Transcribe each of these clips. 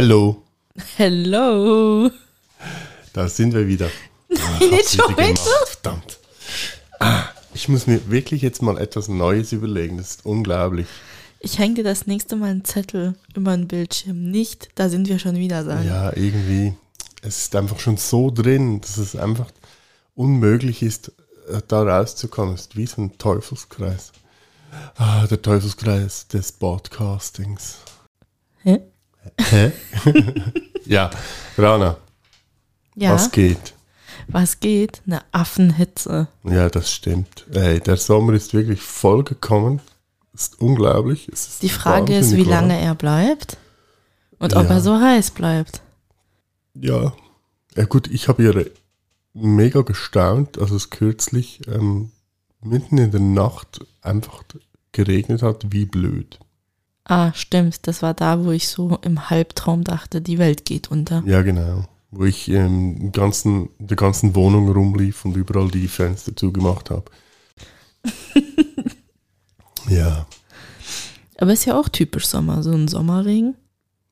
Hello, Hello! da sind wir wieder. Ah, Nicht schon wieder? Verdammt. Ah, ich muss mir wirklich jetzt mal etwas Neues überlegen. Das ist unglaublich. Ich hänge dir das nächste Mal einen Zettel über den Bildschirm. Nicht, da sind wir schon wieder sagen. Ja, irgendwie. Es ist einfach schon so drin, dass es einfach unmöglich ist, äh, da rauszukommen. Es ist wie so ein Teufelskreis. Ah, der Teufelskreis des Podcastings. Hä? Hä? ja, Rana, Ja, was geht? was geht? Eine Affenhitze. Ja, das stimmt. Ey, der Sommer ist wirklich vollgekommen. Ist unglaublich. Es ist Die Frage ist, wie warm. lange er bleibt und ob Ja. er so heiß bleibt. Ja. Ja gut, ich habe ja mega gestaunt, als es kürzlich ähm, mitten in der Nacht einfach geregnet hat, wie blöd. Ah, stimmt. Das war da, wo ich so im Halbtraum dachte, die Welt geht unter. Ja, genau. Wo ich ähm, im ganzen, in der ganzen Wohnung rumlief und überall die Fenster zugemacht habe. ja. Aber ist ja auch typisch Sommer, so ein Sommerregen.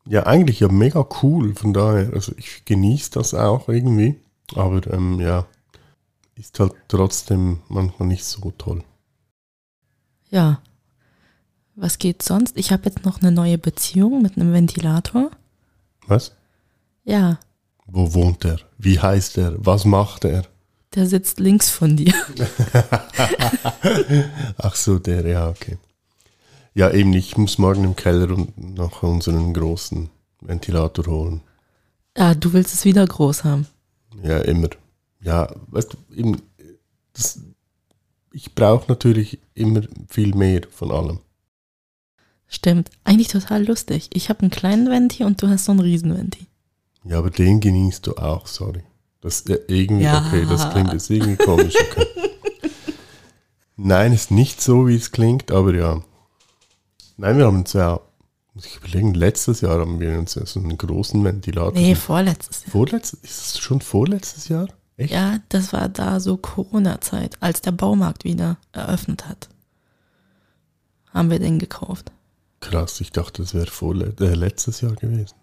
Ja, eigentlich ja mega cool, von daher. Also ich genieße das auch irgendwie. Aber ähm, ja, ist halt trotzdem manchmal nicht so toll. Ja. Was geht sonst? Ich habe jetzt noch eine neue Beziehung mit einem Ventilator. Was? Ja, Wo wohnt er? Wie heißt er? Was macht er? der sitzt links von dir. Ach so, der, ja, okay. Ja, eben, ich muss morgen im Keller und noch unseren großen Ventilator holen. Ah, du willst es wieder groß haben. Ja, immer. Ja, weißt du, eben, das, ich brauche natürlich immer viel mehr von allem. Stimmt. Eigentlich total lustig. Ich habe einen kleinen Venti und du hast so einen Riesenventi. Ja, aber den genießt du auch, sorry. Das ja, irgendwie, Ja. okay, das klingt jetzt irgendwie komisch, okay. Nein, ist nicht so, wie es klingt, aber ja. Nein, wir haben uns ja, muss ich überlegen, letztes Jahr haben wir uns ja so einen großen Ventilator. Nee, vorletztes Jahr. Vorletztes, ist es schon vorletztes Jahr? Echt? Ja, das war da so Corona-Zeit, als der Baumarkt wieder eröffnet hat. Haben wir den gekauft. Krass, ich dachte, das wäre äh, letztes Jahr gewesen.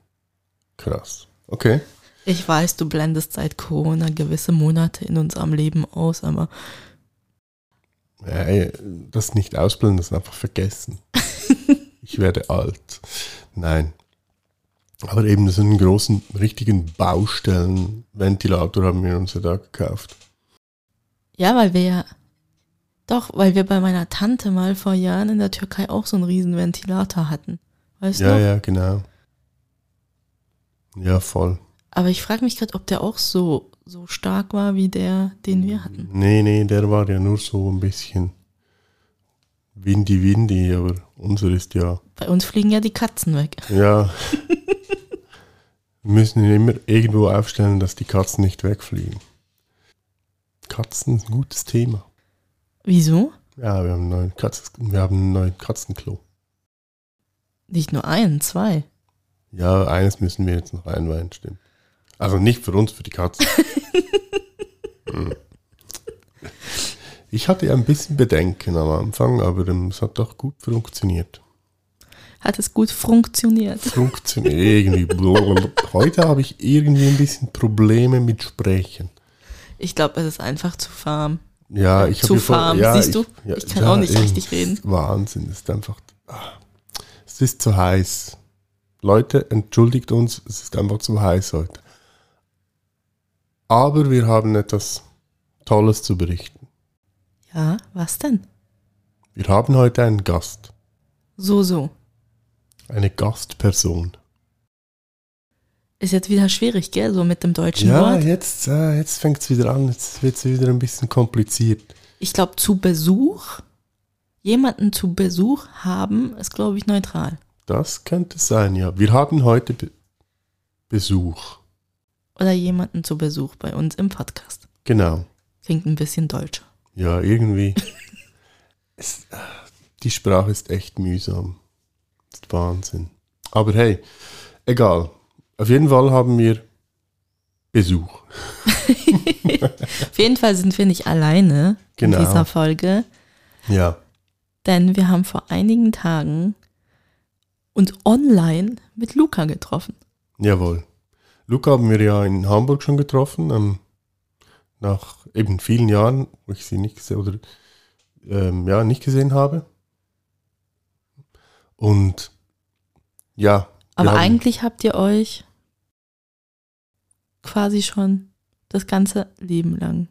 Krass. Okay. Ich weiß, du blendest seit Corona gewisse Monate in unserem Leben aus, aber ey, das nicht ausblenden, das einfach vergessen. ich werde alt. Nein. Aber eben so einen großen, richtigen Baustellenventilator haben wir uns ja da gekauft. ja, weil wir ja. Doch, weil wir bei meiner Tante mal vor Jahren in der Türkei auch so einen riesen Ventilator hatten. Weißt Ja, du? ja, genau. Ja, voll. Aber ich frage mich gerade, ob der auch so, so stark war wie der, den wir hatten. Nee, nee, der war ja nur so ein bisschen windy, windy, aber unser ist ja Bei uns fliegen ja die Katzen weg. Ja. Wir müssen ihn immer irgendwo aufstellen, dass die Katzen nicht wegfliegen. Katzen ist ein gutes Thema. Wieso? Ja, wir haben, neuen Katz wir haben neuen Katzenklo. Nicht nur ein, zwei. Ja, eines müssen wir jetzt noch einweihen, stimmt. Also nicht für uns, für die Katzen. Hm. ich hatte ja ein bisschen Bedenken am Anfang, aber ähm, es hat doch gut funktioniert. Hat es gut funktioniert. Funktioniert irgendwie. Heute habe ich irgendwie ein bisschen Probleme mit Sprechen. Ich glaube, es ist einfach zu farm. Ja, ich Zu farm, ja, siehst du? ja, Ich kann auch nicht richtig reden. Wahnsinn, es ist einfach. ah, Es ist zu heiß. Leute, entschuldigt uns, es ist einfach zu heiß heute. Aber wir haben etwas Tolles zu berichten. Ja, was denn? Wir haben heute einen Gast, So, so. eine Gastperson. Ist jetzt wieder schwierig, gell? So mit dem deutschen Ja, Wort. jetzt, äh, jetzt fängt es wieder an, jetzt wird es wieder ein bisschen kompliziert. Ich glaube, zu Besuch jemanden zu Besuch haben, ist, glaube ich, neutral. Das könnte sein, ja. Wir haben heute Be Besuch. Oder jemanden zu Besuch bei uns im Podcast. Genau. Klingt ein bisschen deutscher. Ja, irgendwie. es, die Sprache ist echt mühsam. Das ist Wahnsinn. Aber hey, egal. Auf jeden Fall haben wir Besuch. Auf jeden Fall sind wir nicht alleine Genau. in dieser Folge, Ja. denn wir haben vor einigen Tagen uns online mit Luca getroffen. Jawohl. Luca haben wir ja in Hamburg schon getroffen, ähm, nach eben vielen Jahren, wo ich sie nicht gesehen oder ähm, ja, nicht gesehen habe. Und ja. Aber haben- eigentlich habt ihr euch quasi schon das ganze Leben lang.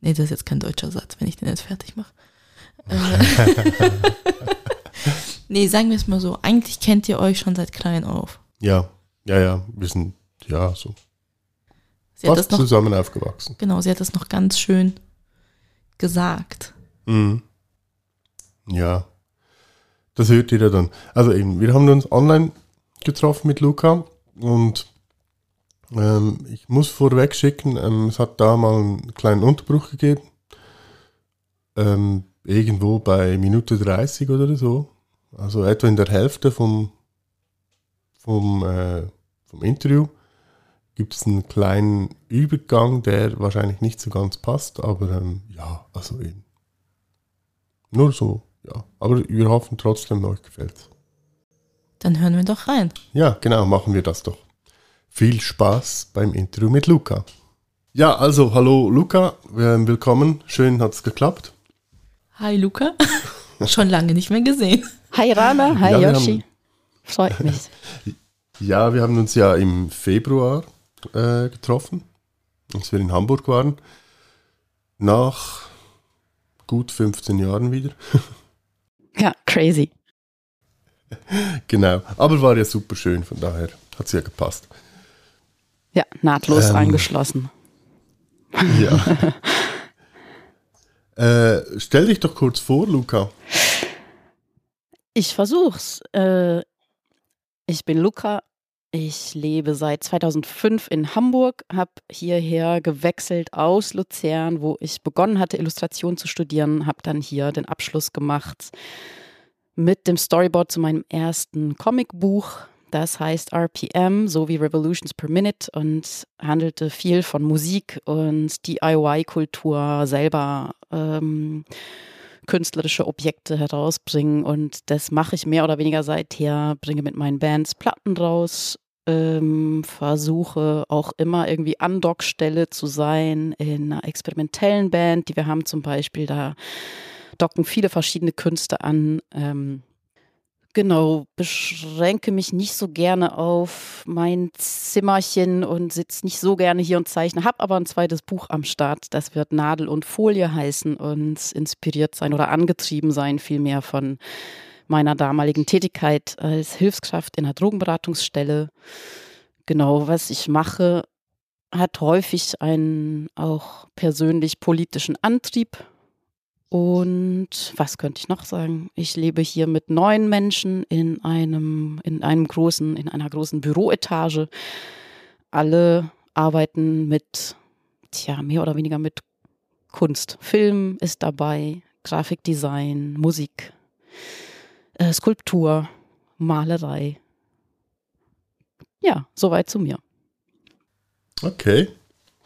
Nee, das ist jetzt kein deutscher Satz, wenn ich den jetzt fertig mache. Äh, nee, sagen wir es mal so. Eigentlich kennt ihr euch schon seit klein auf. Ja, ja, ja, wir sind ja so Sie hat fast das noch, zusammen aufgewachsen. genau, sie hat das noch ganz schön gesagt. Mhm. Ja, das hört ihr ja dann. Also eben, wir haben uns online getroffen mit Luca und ähm, ich muss vorweg schicken, ähm, es hat da mal einen kleinen Unterbruch gegeben. Ähm, irgendwo bei Minute 30 oder so. Also etwa in der Hälfte vom, vom, äh, vom Interview gibt es einen kleinen Übergang, der wahrscheinlich nicht so ganz passt, aber ähm, ja, also eben. Nur so, ja. Aber wir hoffen trotzdem, euch gefällt's. Dann hören wir doch rein. Ja, genau, machen wir das doch. Viel Spaß beim Interview mit Luca. Ja, also hallo Luca, ähm, willkommen. Schön hat's geklappt. Hi Luca. schon lange nicht mehr gesehen. Hi Rana, hi Ja, Yoshi. haben- Freut mich. Ja, wir haben uns ja im Februar äh, getroffen, als wir in Hamburg waren. Nach gut 15 Jahren wieder. Ja, crazy. genau. Aber war ja super schön, von daher hat's ja gepasst. Ja, nahtlos Ähm. angeschlossen. Ja. äh, stell dich doch kurz vor, Luca. Ich versuch's. Äh, ich bin Luca. Ich lebe seit 2005 in Hamburg, habe hierher gewechselt aus Luzern, wo ich begonnen hatte, Illustration zu studieren, habe dann hier den Abschluss gemacht mit dem Storyboard zu meinem ersten Comicbuch. Das heißt RPM, so wie Revolutions per Minute und handelte viel von Musik und DIY-Kultur selber ähm, künstlerische Objekte herausbringen und das mache ich mehr oder weniger seither, bringe mit meinen Bands Platten raus, ähm, versuche auch immer irgendwie Andockstelle zu sein in einer experimentellen Band, die wir haben zum Beispiel, da docken viele verschiedene Künste an. Ähm, Genau, beschränke mich nicht so gerne auf mein Zimmerchen und sitze nicht so gerne hier und zeichne, habe aber ein zweites Buch am Start. Das wird Nadel und Folie heißen und inspiriert sein oder angetrieben sein, vielmehr von meiner damaligen Tätigkeit als Hilfskraft in einer Drogenberatungsstelle. Genau, was ich mache, hat häufig einen auch persönlich politischen Antrieb. Und was könnte ich noch sagen? Ich lebe hier mit neun Menschen in einem, in einem großen, in einer großen Büroetage. Alle arbeiten mit, tja, mehr oder weniger mit Kunst. Film ist dabei, Grafikdesign, Musik, äh, Skulptur, Malerei. Ja, soweit zu mir. Okay,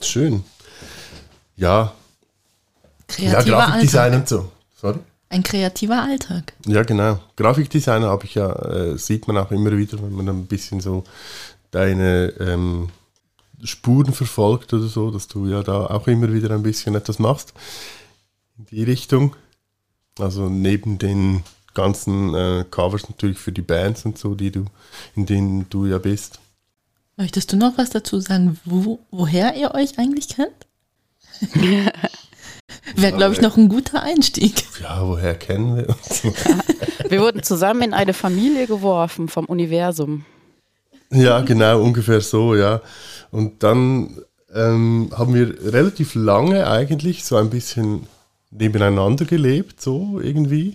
schön. Ja, ja Kreativer Grafikdesign Alltag. und so. Sorry? Ein kreativer Alltag. Ja, genau. Grafikdesigner habe ich ja, äh, sieht man auch immer wieder, wenn man ein bisschen so deine ähm, Spuren verfolgt oder so, dass du ja da auch immer wieder ein bisschen etwas machst in die Richtung. Also neben den ganzen äh, Covers natürlich für die Bands und so, die du, in denen du ja bist. Möchtest du noch was dazu sagen, wo, woher ihr euch eigentlich kennt? Wäre, glaube ich, noch ein guter Einstieg. Ja, woher kennen wir uns? Wir wurden zusammen in eine Familie geworfen vom Universum. Ja, genau, ungefähr so, ja. Und dann ähm, haben wir relativ lange eigentlich so ein bisschen nebeneinander gelebt, so irgendwie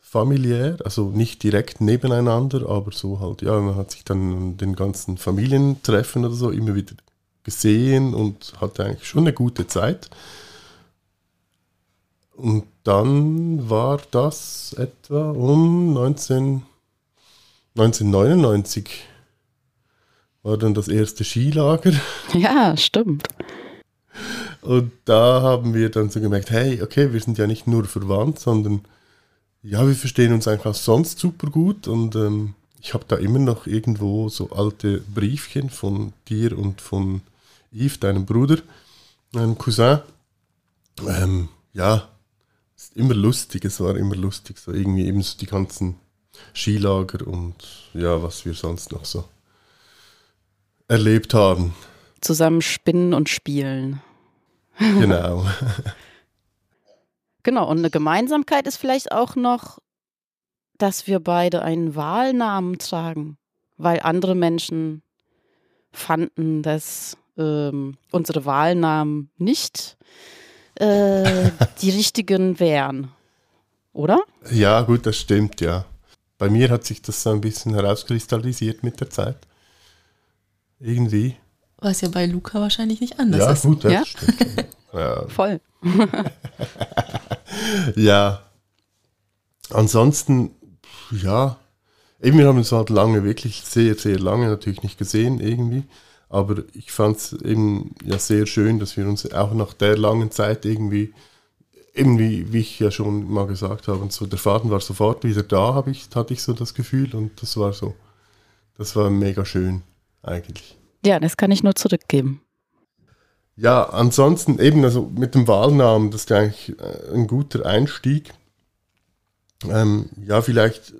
familiär, also nicht direkt nebeneinander, aber so halt, ja, man hat sich dann an den ganzen Familientreffen oder so immer wieder gesehen und hatte eigentlich schon eine gute Zeit. Und dann war das etwa um 19, 1999 war dann das erste Skilager. Ja, stimmt. Und da haben wir dann so gemerkt, hey, okay, wir sind ja nicht nur verwandt, sondern ja, wir verstehen uns auch sonst super gut. Und ähm, ich habe da immer noch irgendwo so alte Briefchen von dir und von Yves, deinem Bruder, meinem Cousin. Ähm, ja, immer lustig, es war immer lustig, so irgendwie eben so die ganzen Skilager und ja, was wir sonst noch so erlebt haben. Zusammen spinnen und spielen. Genau. genau, und eine Gemeinsamkeit ist vielleicht auch noch, dass wir beide einen Wahlnamen tragen, weil andere Menschen fanden, dass ähm, unsere Wahlnamen nicht äh, die richtigen wären. Oder? Ja, gut, das stimmt, ja. Bei mir hat sich das so ein bisschen herauskristallisiert mit der Zeit. Irgendwie. Was ja bei Luca wahrscheinlich nicht anders ja, ist. Gut, das Ja? stimmt. ja, Voll. ja. Ansonsten, ja, eben wir haben uns halt lange, wirklich sehr, sehr lange natürlich nicht gesehen irgendwie. Aber ich fand es eben ja sehr schön, dass wir uns auch nach der langen Zeit irgendwie, irgendwie, wie ich ja schon mal gesagt habe, und so der Faden war sofort wieder da, habe ich, hatte ich so das Gefühl und das war so, das war mega schön eigentlich. Ja, das kann ich nur zurückgeben. Ja, ansonsten eben, also mit dem Wahlnamen, das ist eigentlich äh, ein guter Einstieg. Ähm, ja, vielleicht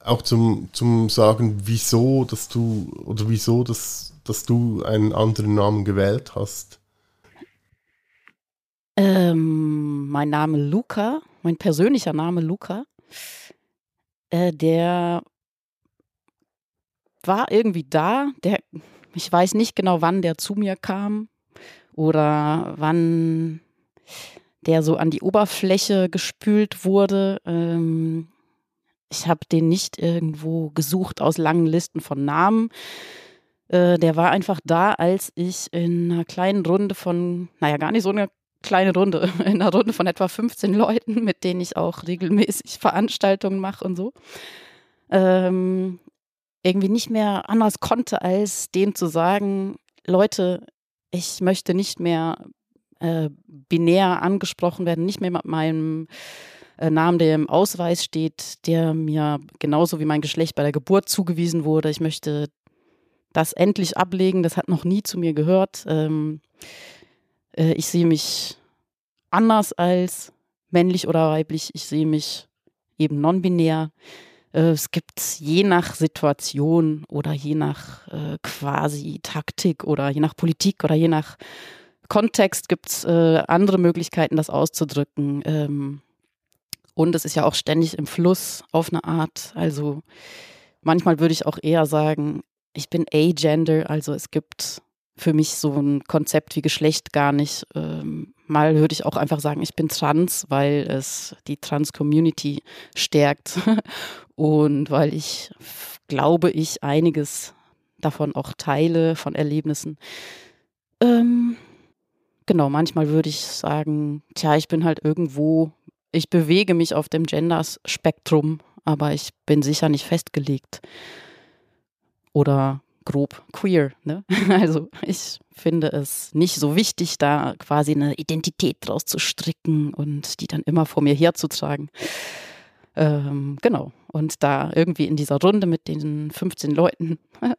auch zum, zum Sagen, wieso, dass du, oder wieso, dass, dass du einen anderen Namen gewählt hast. Ähm, mein Name Luca, mein persönlicher Name Luca, äh, der war irgendwie da. Der, ich weiß nicht genau, wann der zu mir kam oder wann der so an die Oberfläche gespült wurde. Ähm, ich habe den nicht irgendwo gesucht aus langen Listen von Namen. Äh, der war einfach da, als ich in einer kleinen Runde von, naja, gar nicht so eine kleine Runde, in einer Runde von etwa 15 Leuten, mit denen ich auch regelmäßig Veranstaltungen mache und so, ähm, irgendwie nicht mehr anders konnte, als denen zu sagen, Leute, ich möchte nicht mehr äh, binär angesprochen werden, nicht mehr mit meinem äh, Namen, der im Ausweis steht, der mir genauso wie mein Geschlecht bei der Geburt zugewiesen wurde. Ich möchte das endlich ablegen. Das hat noch nie zu mir gehört. Ähm, äh, ich sehe mich anders als männlich oder weiblich. Ich sehe mich eben non-binär. Äh, es gibt je nach Situation oder je nach äh, quasi Taktik oder je nach Politik oder je nach Kontext gibt es äh, andere Möglichkeiten, das auszudrücken. Ähm, und es ist ja auch ständig im Fluss auf eine Art. Also manchmal würde ich auch eher sagen, ich bin agender, also es gibt für mich so ein Konzept wie Geschlecht gar nicht. Ähm, mal würde ich auch einfach sagen, ich bin trans, weil es die Trans-Community stärkt und weil ich glaube, ich einiges davon auch teile, von Erlebnissen. Ähm, genau, manchmal würde ich sagen, tja, ich bin halt irgendwo, ich bewege mich auf dem Gender-Spektrum, aber ich bin sicher nicht festgelegt oder grob queer. Ne? Also ich finde es nicht so wichtig, da quasi eine Identität draus zu stricken und die dann immer vor mir herzutragen. Ähm, genau. Und da irgendwie in dieser Runde mit den 15 Leuten,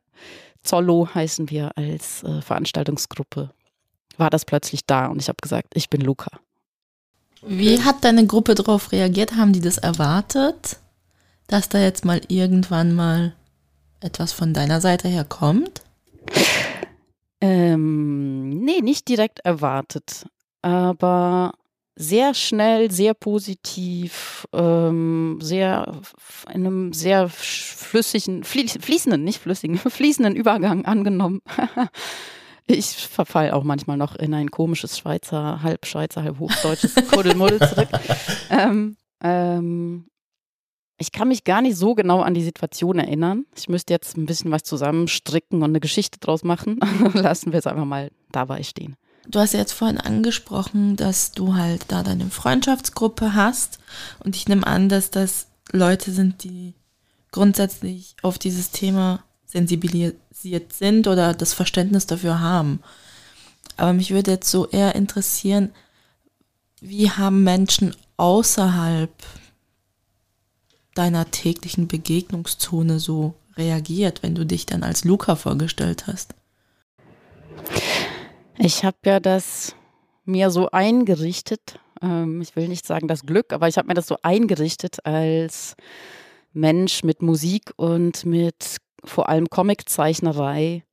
Zollo heißen wir als äh, Veranstaltungsgruppe, war das plötzlich da und ich habe gesagt, ich bin Luca. Wie hat deine Gruppe darauf reagiert? Haben die das erwartet, dass da jetzt mal irgendwann mal etwas von deiner Seite her kommt? Ähm, nee, nicht direkt erwartet, aber sehr schnell, sehr positiv, ähm, sehr in einem sehr flüssigen, fließenden, nicht flüssigen, fließenden Übergang angenommen. Ich verfall auch manchmal noch in ein komisches Schweizer, halb Schweizer, halb hochdeutsches Kuddelmuddel zurück. ähm, ähm, ich kann mich gar nicht so genau an die Situation erinnern. Ich müsste jetzt ein bisschen was zusammenstricken und eine Geschichte draus machen. Lassen wir es einfach mal dabei stehen. Du hast ja jetzt vorhin angesprochen, dass du halt da deine Freundschaftsgruppe hast. Und ich nehme an, dass das Leute sind, die grundsätzlich auf dieses Thema sensibilisiert sind oder das Verständnis dafür haben. Aber mich würde jetzt so eher interessieren, wie haben Menschen außerhalb deiner täglichen Begegnungszone so reagiert, wenn du dich dann als Luca vorgestellt hast? Ich habe ja das mir so eingerichtet. Ähm, ich will nicht sagen das Glück, aber ich habe mir das so eingerichtet als Mensch mit Musik und mit vor allem Comiczeichnerei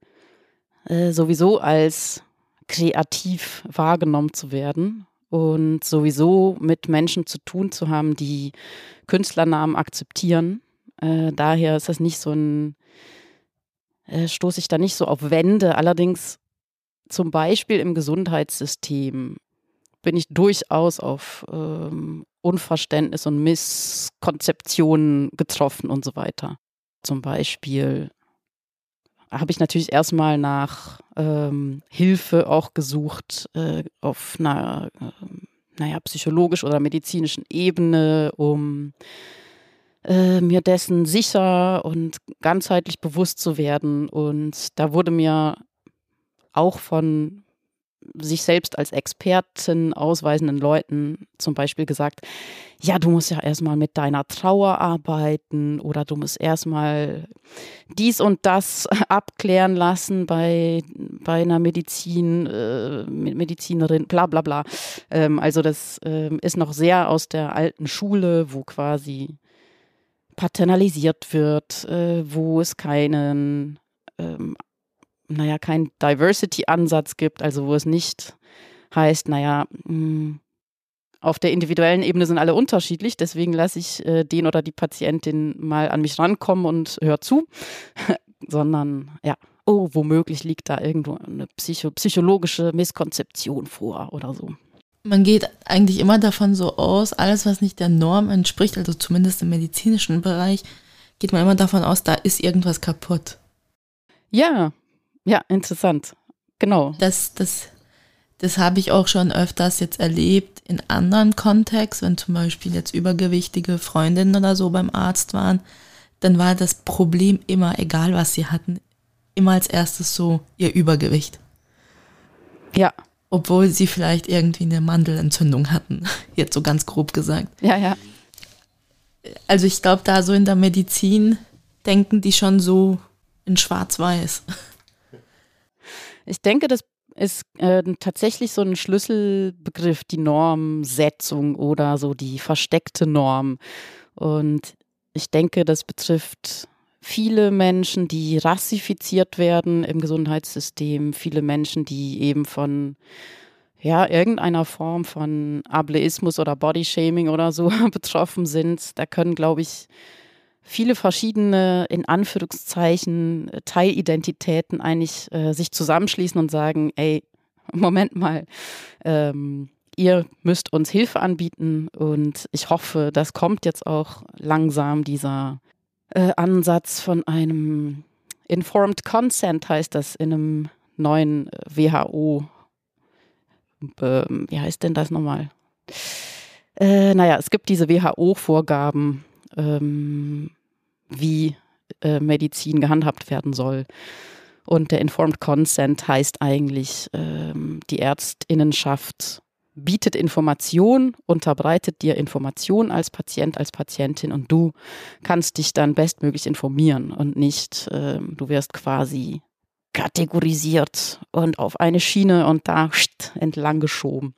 äh, sowieso als kreativ wahrgenommen zu werden und sowieso mit Menschen zu tun zu haben, die Künstlernamen akzeptieren. Äh, daher ist das nicht so ein, äh, stoße ich da nicht so auf Wände. Allerdings zum Beispiel im Gesundheitssystem bin ich durchaus auf ähm, Unverständnis und Misskonzeptionen getroffen und so weiter. Zum Beispiel habe ich natürlich erstmal nach ähm, Hilfe auch gesucht äh, auf einer, äh, naja, psychologisch oder medizinischen Ebene, um äh, mir dessen sicher und ganzheitlich bewusst zu werden. Und da wurde mir auch von sich selbst als Experten ausweisenden Leuten zum Beispiel gesagt, ja, du musst ja erstmal mit deiner Trauer arbeiten oder du musst erstmal dies und das abklären lassen bei, bei einer Medizin, äh, Medizinerin, bla bla bla. Ähm, also das ähm, ist noch sehr aus der alten Schule, wo quasi paternalisiert wird, äh, wo es keinen ähm, naja, keinen Diversity-Ansatz gibt, also wo es nicht heißt, naja, mh, hm, auf der individuellen Ebene sind alle unterschiedlich, deswegen lasse ich äh, den oder die Patientin mal an mich rankommen und hör zu, sondern ja, oh, womöglich liegt da irgendwo eine psycho psychologische Misskonzeption vor oder so. Man geht eigentlich immer davon so aus, alles, was nicht der Norm entspricht, also zumindest im medizinischen Bereich, geht man immer davon aus, da ist irgendwas kaputt. Ja, ja, interessant. Genau. Das, das, das habe ich auch schon öfters jetzt erlebt in anderen Kontexten, wenn zum Beispiel jetzt übergewichtige Freundinnen oder so beim Arzt waren, dann war das Problem immer, egal was sie hatten, immer als erstes so ihr Übergewicht. Ja. Obwohl sie vielleicht irgendwie eine Mandelentzündung hatten, jetzt so ganz grob gesagt. Ja, ja. Also ich glaube, da so in der Medizin denken die schon so in Schwarz-Weiß. Ich denke, das ist äh, tatsächlich so ein Schlüsselbegriff, die Normsetzung oder so die versteckte Norm. Und ich denke, das betrifft viele Menschen, die rassifiziert werden im Gesundheitssystem, viele Menschen, die eben von ja, irgendeiner Form von Ableismus oder Bodyshaming oder so betroffen sind. Da können, glaube ich, viele verschiedene, in Anführungszeichen, Teilidentitäten eigentlich äh, sich zusammenschließen und sagen, ey, Moment mal, ähm, ihr müsst uns Hilfe anbieten und ich hoffe, das kommt jetzt auch langsam, dieser äh, Ansatz von einem Informed Consent heißt das in einem neuen WHO. Äh, wie heißt denn das nochmal? Äh, naja, es gibt diese WHO-Vorgaben, ähm, wie äh, Medizin gehandhabt werden soll. Und der Informed Consent heißt eigentlich, ähm, die Ärztinnenschaft bietet Information, unterbreitet dir Information als Patient, als Patientin und du kannst dich dann bestmöglich informieren und nicht, ähm, du wirst quasi kategorisiert und auf eine Schiene und da entlang geschoben.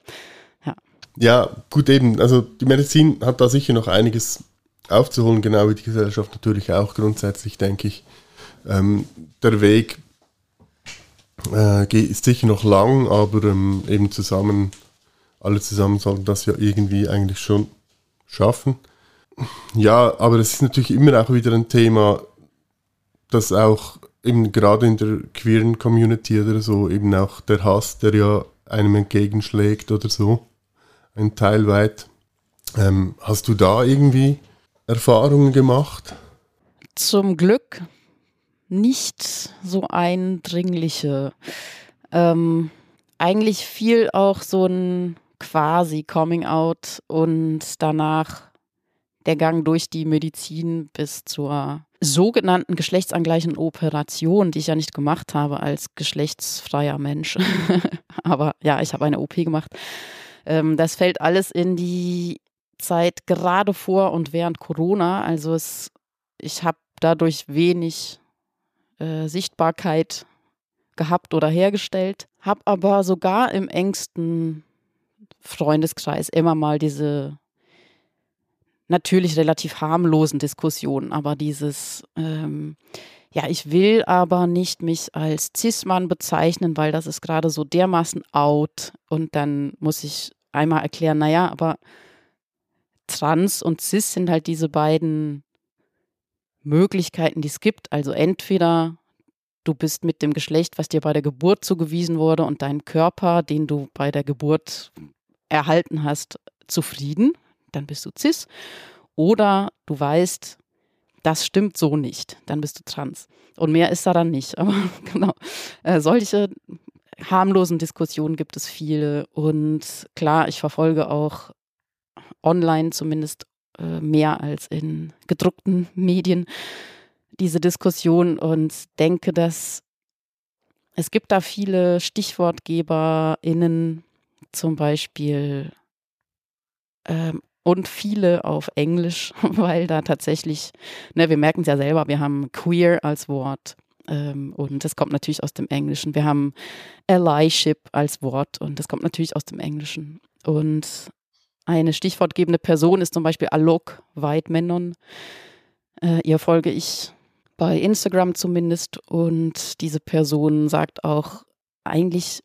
Ja. ja, gut eben. Also die Medizin hat da sicher noch einiges aufzuholen, genau wie die Gesellschaft natürlich auch grundsätzlich, denke ich. Ähm, der Weg äh, ist sicher noch lang, aber ähm, eben zusammen, alle zusammen sollten das ja irgendwie eigentlich schon schaffen. Ja, aber es ist natürlich immer auch wieder ein Thema, das auch eben gerade in der queeren Community oder so, eben auch der Hass, der ja einem entgegenschlägt oder so, ein Teil weit. Ähm, hast du da irgendwie Erfahrungen gemacht? Zum Glück nicht so eindringliche. Ähm, eigentlich viel auch so ein quasi Coming Out und danach der Gang durch die Medizin bis zur sogenannten geschlechtsangleichenden Operation, die ich ja nicht gemacht habe als geschlechtsfreier Mensch. Aber ja, ich habe eine OP gemacht. Ähm, das fällt alles in die Zeit gerade vor und während Corona. Also es, ich habe dadurch wenig äh, Sichtbarkeit gehabt oder hergestellt, habe aber sogar im engsten Freundeskreis immer mal diese natürlich relativ harmlosen Diskussionen, aber dieses, ähm, ja, ich will aber nicht mich als Cis-Mann bezeichnen, weil das ist gerade so dermaßen out. Und dann muss ich einmal erklären, naja, aber Trans und Cis sind halt diese beiden Möglichkeiten, die es gibt. Also entweder du bist mit dem Geschlecht, was dir bei der Geburt zugewiesen wurde und deinem Körper, den du bei der Geburt erhalten hast, zufrieden, dann bist du cis. Oder du weißt, das stimmt so nicht, dann bist du trans. Und mehr ist da dann nicht. Aber genau, äh, solche harmlosen Diskussionen gibt es viele. Und klar, ich verfolge auch online zumindest äh, mehr als in gedruckten Medien diese Diskussion und denke, dass es gibt da viele StichwortgeberInnen, zum Beispiel ähm, und viele auf Englisch, weil da tatsächlich, ne, wir merken es ja selber, wir haben queer als Wort ähm, und das kommt natürlich aus dem Englischen. Wir haben allyship als Wort und das kommt natürlich aus dem Englischen. Und eine stichwortgebende Person ist zum Beispiel Alok Weidmenon. Äh, ihr folge ich bei Instagram zumindest und diese Person sagt auch, eigentlich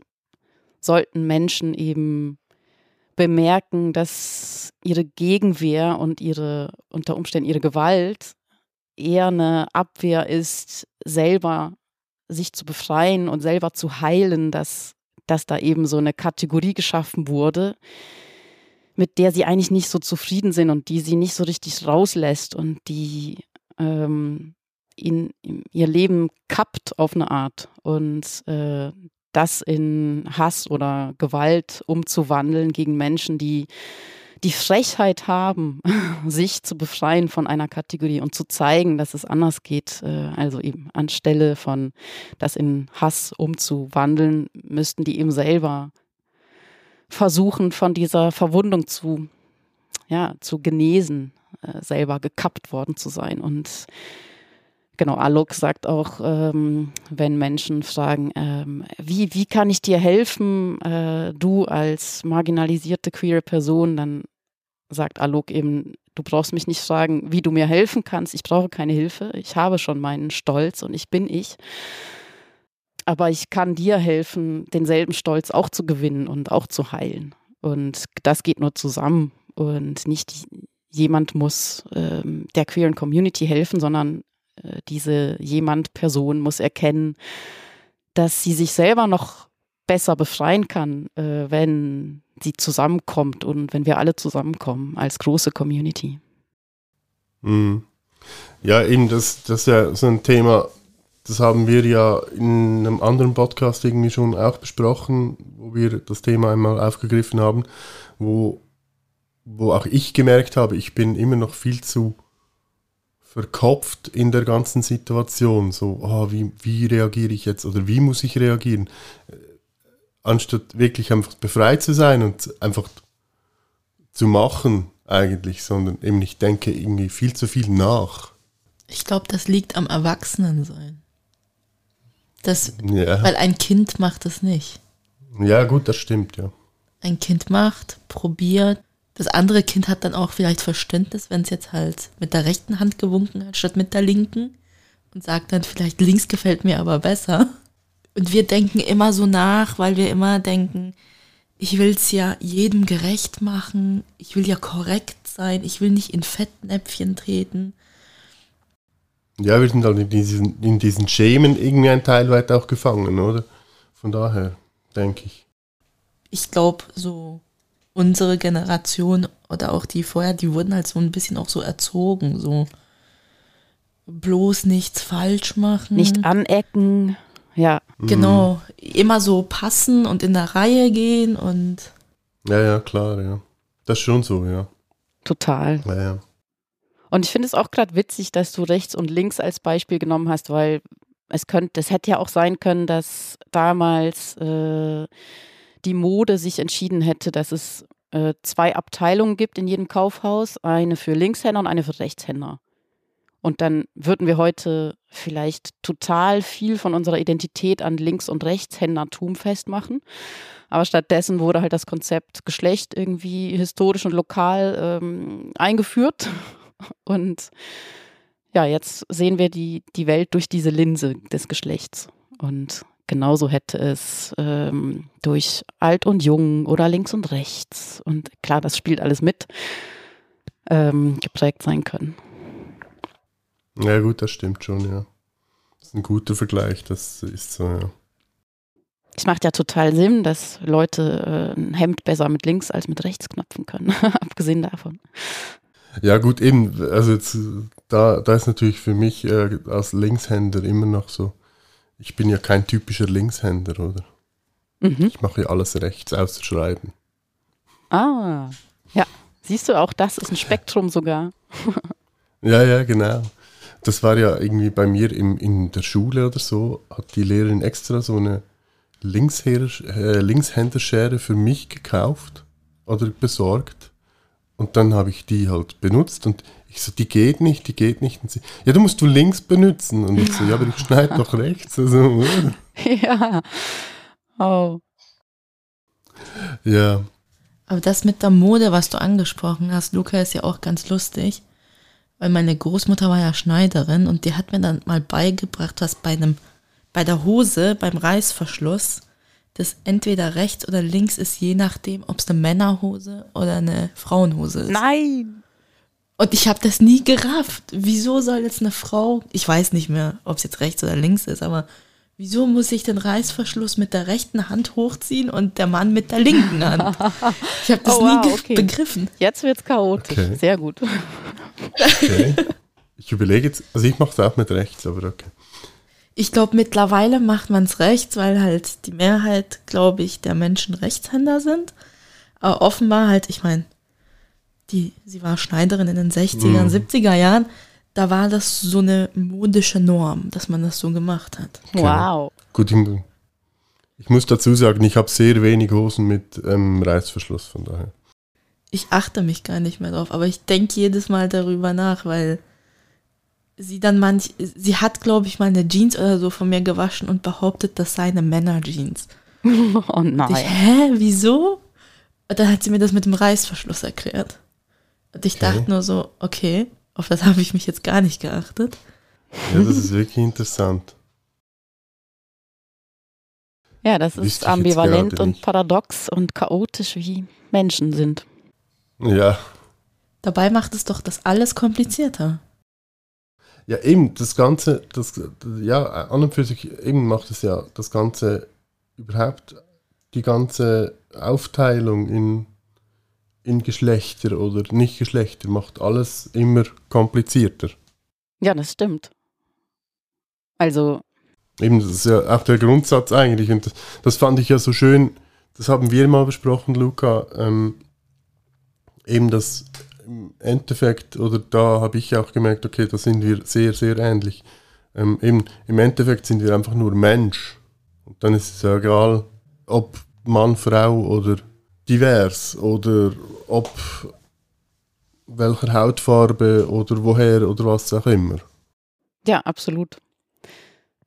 sollten Menschen eben bemerken, dass ihre Gegenwehr und ihre unter Umständen ihre Gewalt eher eine Abwehr ist, selber sich zu befreien und selber zu heilen, dass, dass da eben so eine Kategorie geschaffen wurde, mit der sie eigentlich nicht so zufrieden sind und die sie nicht so richtig rauslässt und die ähm, in, in, ihr Leben kappt auf eine Art. Und äh, das in Hass oder Gewalt umzuwandeln gegen Menschen, die die Frechheit haben, sich zu befreien von einer Kategorie und zu zeigen, dass es anders geht. Äh, also eben anstelle von das in Hass umzuwandeln, müssten die eben selber versuchen, von dieser Verwundung zu, ja, zu genesen, äh, selber gekappt worden zu sein. Und genau, Alok sagt auch, ähm, wenn Menschen fragen, ähm, wie, wie kann ich dir helfen, äh, du als marginalisierte queere Person, dann sagt Alok eben, du brauchst mich nicht fragen, wie du mir helfen kannst. Ich brauche keine Hilfe. Ich habe schon meinen Stolz und ich bin ich aber ich kann dir helfen, denselben Stolz auch zu gewinnen und auch zu heilen. Und das geht nur zusammen. Und nicht jemand muss ähm, der queeren Community helfen, sondern äh, diese jemand Person muss erkennen, dass sie sich selber noch besser befreien kann, äh, wenn sie zusammenkommt und wenn wir alle zusammenkommen als große Community. Mhm. Ja, eben, das, das ist ja so ein Thema, das haben wir ja in einem anderen Podcast irgendwie schon auch besprochen, wo wir das Thema einmal aufgegriffen haben, wo, wo auch ich gemerkt habe, ich bin immer noch viel zu verkopft in der ganzen Situation. So, oh, wie, wie reagiere ich jetzt oder wie muss ich reagieren? Anstatt wirklich einfach befreit zu sein und einfach zu machen eigentlich, sondern eben ich denke irgendwie viel zu viel nach. Ich glaube, das liegt am Erwachsenensein. Das, ja. Weil ein Kind macht das nicht. Ja, gut, das stimmt, ja. Ein Kind macht, probiert. Das andere Kind hat dann auch vielleicht Verständnis, wenn es jetzt halt mit der rechten Hand gewunken hat, statt mit der linken. Und sagt dann vielleicht, links gefällt mir aber besser. Und wir denken immer so nach, weil wir immer denken, ich will es ja jedem gerecht machen, ich will ja korrekt sein, ich will nicht in Fettnäpfchen treten. Ja, wir sind halt in diesen, in diesen Schemen irgendwie ein Teil weit auch gefangen, oder? Von daher, denke ich. Ich glaube, so unsere Generation oder auch die vorher, die wurden halt so ein bisschen auch so erzogen, so bloß nichts falsch machen. Nicht anecken, ja. Genau, immer so passen und in der Reihe gehen und Ja, ja, klar, ja. Das ist schon so, ja. Total. Ja, ja. Und ich finde es auch gerade witzig, dass du rechts und links als Beispiel genommen hast, weil es könnte, es hätte ja auch sein können, dass damals äh, die Mode sich entschieden hätte, dass es äh, zwei Abteilungen gibt in jedem Kaufhaus, eine für Linkshänder und eine für Rechtshänder. Und dann würden wir heute vielleicht total viel von unserer Identität an Links- und Rechtshändertum festmachen. Aber stattdessen wurde halt das Konzept Geschlecht irgendwie historisch und lokal ähm, eingeführt. Und ja, jetzt sehen wir die, die Welt durch diese Linse des Geschlechts. Und genauso hätte es ähm, durch alt und jung oder links und rechts. Und klar, das spielt alles mit, ähm, geprägt sein können. Ja, gut, das stimmt schon, ja. Das ist ein guter Vergleich, das ist so, ja. Es macht ja total Sinn, dass Leute äh, ein Hemd besser mit links als mit rechts knöpfen können, abgesehen davon. Ja, gut, eben, also jetzt, da, da ist natürlich für mich äh, als Linkshänder immer noch so, ich bin ja kein typischer Linkshänder, oder? Mhm. Ich mache ja alles rechts, außer schreiben. Ah, ja. Siehst du, auch das ist ein Spektrum sogar. Ja, ja, genau. Das war ja irgendwie bei mir im, in der Schule oder so, hat die Lehrerin extra so eine äh, Linkshänderschere für mich gekauft oder besorgt. Und dann habe ich die halt benutzt und ich so, die geht nicht, die geht nicht. Und sie, ja, du musst du links benutzen. Und ich so, ja, aber ich schneide doch rechts. Also, ja. Oh. Ja, Aber das mit der Mode, was du angesprochen hast, Luca, ist ja auch ganz lustig. Weil meine Großmutter war ja Schneiderin und die hat mir dann mal beigebracht, was bei einem, bei der Hose, beim Reißverschluss, das entweder rechts oder links ist, je nachdem, ob es eine Männerhose oder eine Frauenhose ist. Nein. Und ich habe das nie gerafft. Wieso soll jetzt eine Frau, ich weiß nicht mehr, ob es jetzt rechts oder links ist, aber wieso muss ich den Reißverschluss mit der rechten Hand hochziehen und der Mann mit der linken Hand? Ich habe das Oh, wow, nie okay. begriffen. Jetzt wird's chaotisch. Okay. Sehr gut. okay. Ich überlege jetzt, also ich mache es auch mit rechts, aber okay. Ich glaube, mittlerweile macht man es rechts, weil halt die Mehrheit, glaube ich, der Menschen Rechtshänder sind. Aber offenbar halt, ich meine, die, sie war Schneiderin in den 60er, Mhm. 70er Jahren. Da war das so eine modische Norm, dass man das so gemacht hat. Wow. Gut, ich, ich muss dazu sagen, ich habe sehr wenig Hosen mit ähm, Reißverschluss, von daher. Ich achte mich gar nicht mehr drauf, aber ich denke jedes Mal darüber nach, weil sie dann manch, sie hat, glaube ich, mal eine Jeans oder so von mir gewaschen und behauptet, das sei eine Männerjeans. Oh Und ich, nein. hä, wieso? Und dann hat sie mir das mit dem Reißverschluss erklärt. Und ich Okay. dachte nur so, okay, auf das habe ich mich jetzt gar nicht geachtet. Ja, das ist wirklich interessant. Ja, das ist ambivalent und nicht. paradox und chaotisch, wie Menschen sind. Ja. Dabei macht es doch das alles komplizierter. Ja, eben, das Ganze, das, ja, an und für sich eben macht es ja das Ganze überhaupt, die ganze Aufteilung in, in Geschlechter oder nicht Geschlechter macht alles immer komplizierter. Ja, das stimmt. Also, Eben, das ist ja auch der Grundsatz eigentlich. Und das, das fand ich ja so schön, das haben wir mal besprochen, Luca. Ähm, eben das im Endeffekt, oder da habe ich auch gemerkt, okay, da sind wir sehr, sehr ähnlich. Ähm, eben, Im Endeffekt sind wir einfach nur Mensch. Und dann ist es ja egal, ob Mann, Frau oder divers oder ob welcher Hautfarbe oder woher oder was auch immer. ja, absolut.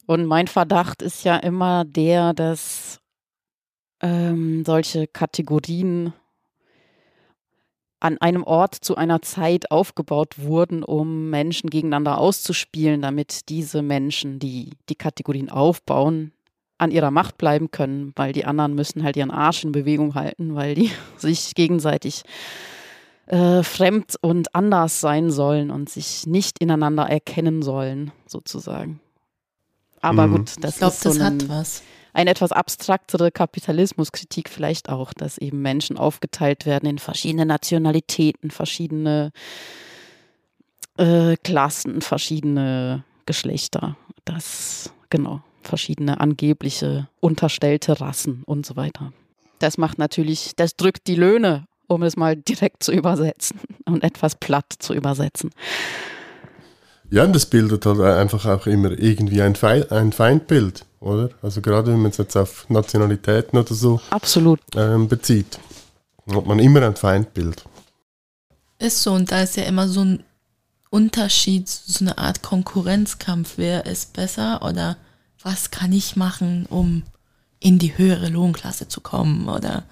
Und mein Verdacht ist ja immer der, dass ähm, solche Kategorien an einem Ort zu einer Zeit aufgebaut wurden, um Menschen gegeneinander auszuspielen, damit diese Menschen, die die Kategorien aufbauen, an ihrer Macht bleiben können, weil die anderen müssen halt ihren Arsch in Bewegung halten, weil die sich gegenseitig äh, fremd und anders sein sollen und sich nicht ineinander erkennen sollen, sozusagen. Aber Mhm. gut, das ich glaube, ist so das ein, hat was. Eine etwas abstraktere Kapitalismuskritik vielleicht auch, dass eben Menschen aufgeteilt werden in verschiedene Nationalitäten, verschiedene äh, Klassen, verschiedene Geschlechter. Das, genau, verschiedene angebliche unterstellte Rassen und so weiter. Das macht natürlich, das drückt die Löhne, um es mal direkt zu übersetzen und etwas platt zu übersetzen. Ja, und das bildet halt einfach auch immer irgendwie ein, Feind, ein Feindbild, oder? Also gerade wenn man es jetzt auf Nationalitäten oder so Absolut. ähm, bezieht, hat man immer ein Feindbild. Ist so, und da ist ja immer so ein Unterschied, so eine Art Konkurrenzkampf. Wer ist besser oder was kann ich machen, um in die höhere Lohnklasse zu kommen? Oder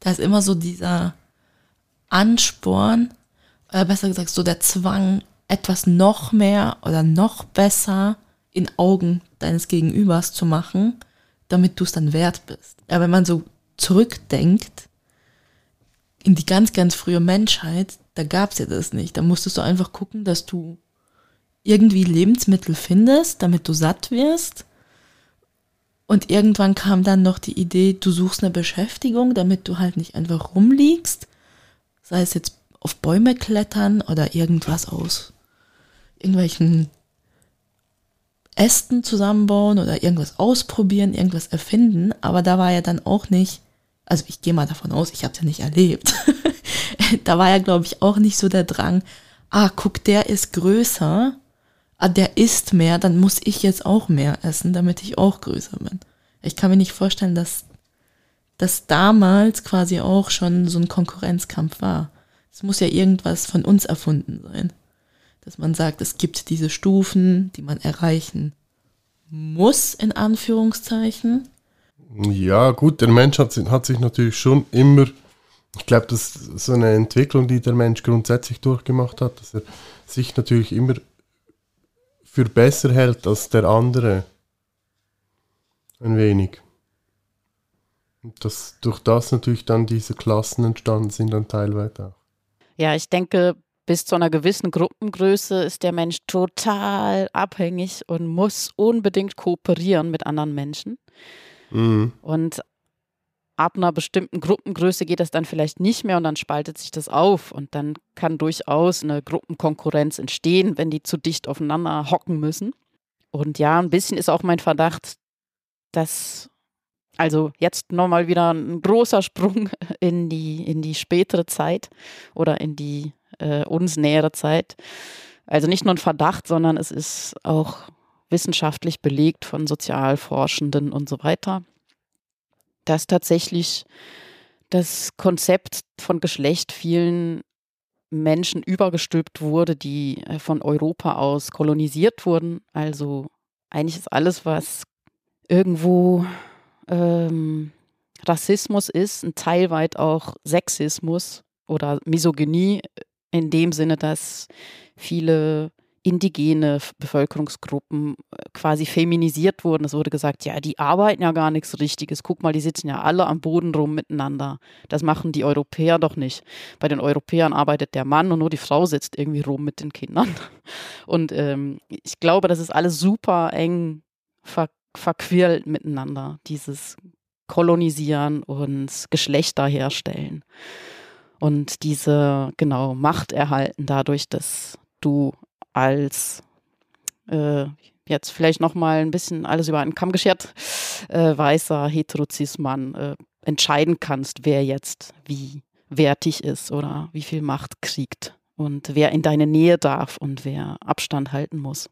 da ist immer so dieser Ansporn, oder besser gesagt, so der Zwang, etwas noch mehr oder noch besser in Augen deines Gegenübers zu machen, damit du es dann wert bist. Ja, wenn man so zurückdenkt, in die ganz, ganz frühe Menschheit, da gab es ja das nicht. Da musstest du einfach gucken, dass du irgendwie Lebensmittel findest, damit du satt wirst. Und irgendwann kam dann noch die Idee, du suchst eine Beschäftigung, damit du halt nicht einfach rumliegst. Sei es jetzt auf Bäume klettern oder irgendwas aus irgendwelchen Ästen zusammenbauen oder irgendwas ausprobieren, irgendwas erfinden. Aber da war ja dann auch nicht, also ich gehe mal davon aus, ich habe es ja nicht erlebt. da war ja, glaube ich, auch nicht so der Drang, ah, guck, der ist größer, ah, der isst mehr, dann muss ich jetzt auch mehr essen, damit ich auch größer bin. Ich kann mir nicht vorstellen, dass das damals quasi auch schon so ein Konkurrenzkampf war. Es muss ja irgendwas von uns erfunden sein. Dass man sagt, es gibt diese Stufen, die man erreichen muss, in Anführungszeichen. Ja, gut, der Mensch hat, hat sich natürlich schon immer, ich glaube, das ist so eine Entwicklung, die der Mensch grundsätzlich durchgemacht hat, dass er sich natürlich immer für besser hält als der andere. Ein wenig. Und dass durch das natürlich dann diese Klassen entstanden sind, dann teilweise auch. Ja, ich denke, bis zu einer gewissen Gruppengröße ist der Mensch total abhängig und muss unbedingt kooperieren mit anderen Menschen. Mhm. Und ab einer bestimmten Gruppengröße geht das dann vielleicht nicht mehr und dann spaltet sich das auf und dann kann durchaus eine Gruppenkonkurrenz entstehen, wenn die zu dicht aufeinander hocken müssen. Und ja, ein bisschen ist auch mein Verdacht, dass also jetzt nochmal wieder ein großer Sprung in die, in die spätere Zeit oder in die äh, uns nähere Zeit. Also nicht nur ein Verdacht, sondern es ist auch wissenschaftlich belegt von Sozialforschenden und so weiter, dass tatsächlich das Konzept von Geschlecht vielen Menschen übergestülpt wurde, die äh, von Europa aus kolonisiert wurden. Also eigentlich ist alles, was irgendwo ähm, Rassismus ist, ein Teil weit auch Sexismus oder Misogynie in dem Sinne, dass viele indigene Bevölkerungsgruppen äh, quasi feminisiert wurden. Es wurde gesagt, ja, die arbeiten ja gar nichts Richtiges. Guck mal, die sitzen ja alle am Boden rum miteinander. Das machen die Europäer doch nicht. Bei den Europäern arbeitet der Mann und nur die Frau sitzt irgendwie rum mit den Kindern. Und ähm, ich glaube, das ist alles super eng ver verquirlt miteinander, dieses Kolonisieren und Geschlechter herstellen. Und diese, genau, Macht erhalten dadurch, dass du als äh, jetzt vielleicht nochmal ein bisschen alles über einen Kamm geschert, äh, weißer Heterozis-Mann äh, entscheiden kannst, wer jetzt wie wertig ist oder wie viel Macht kriegt und wer in deine Nähe darf und wer Abstand halten muss.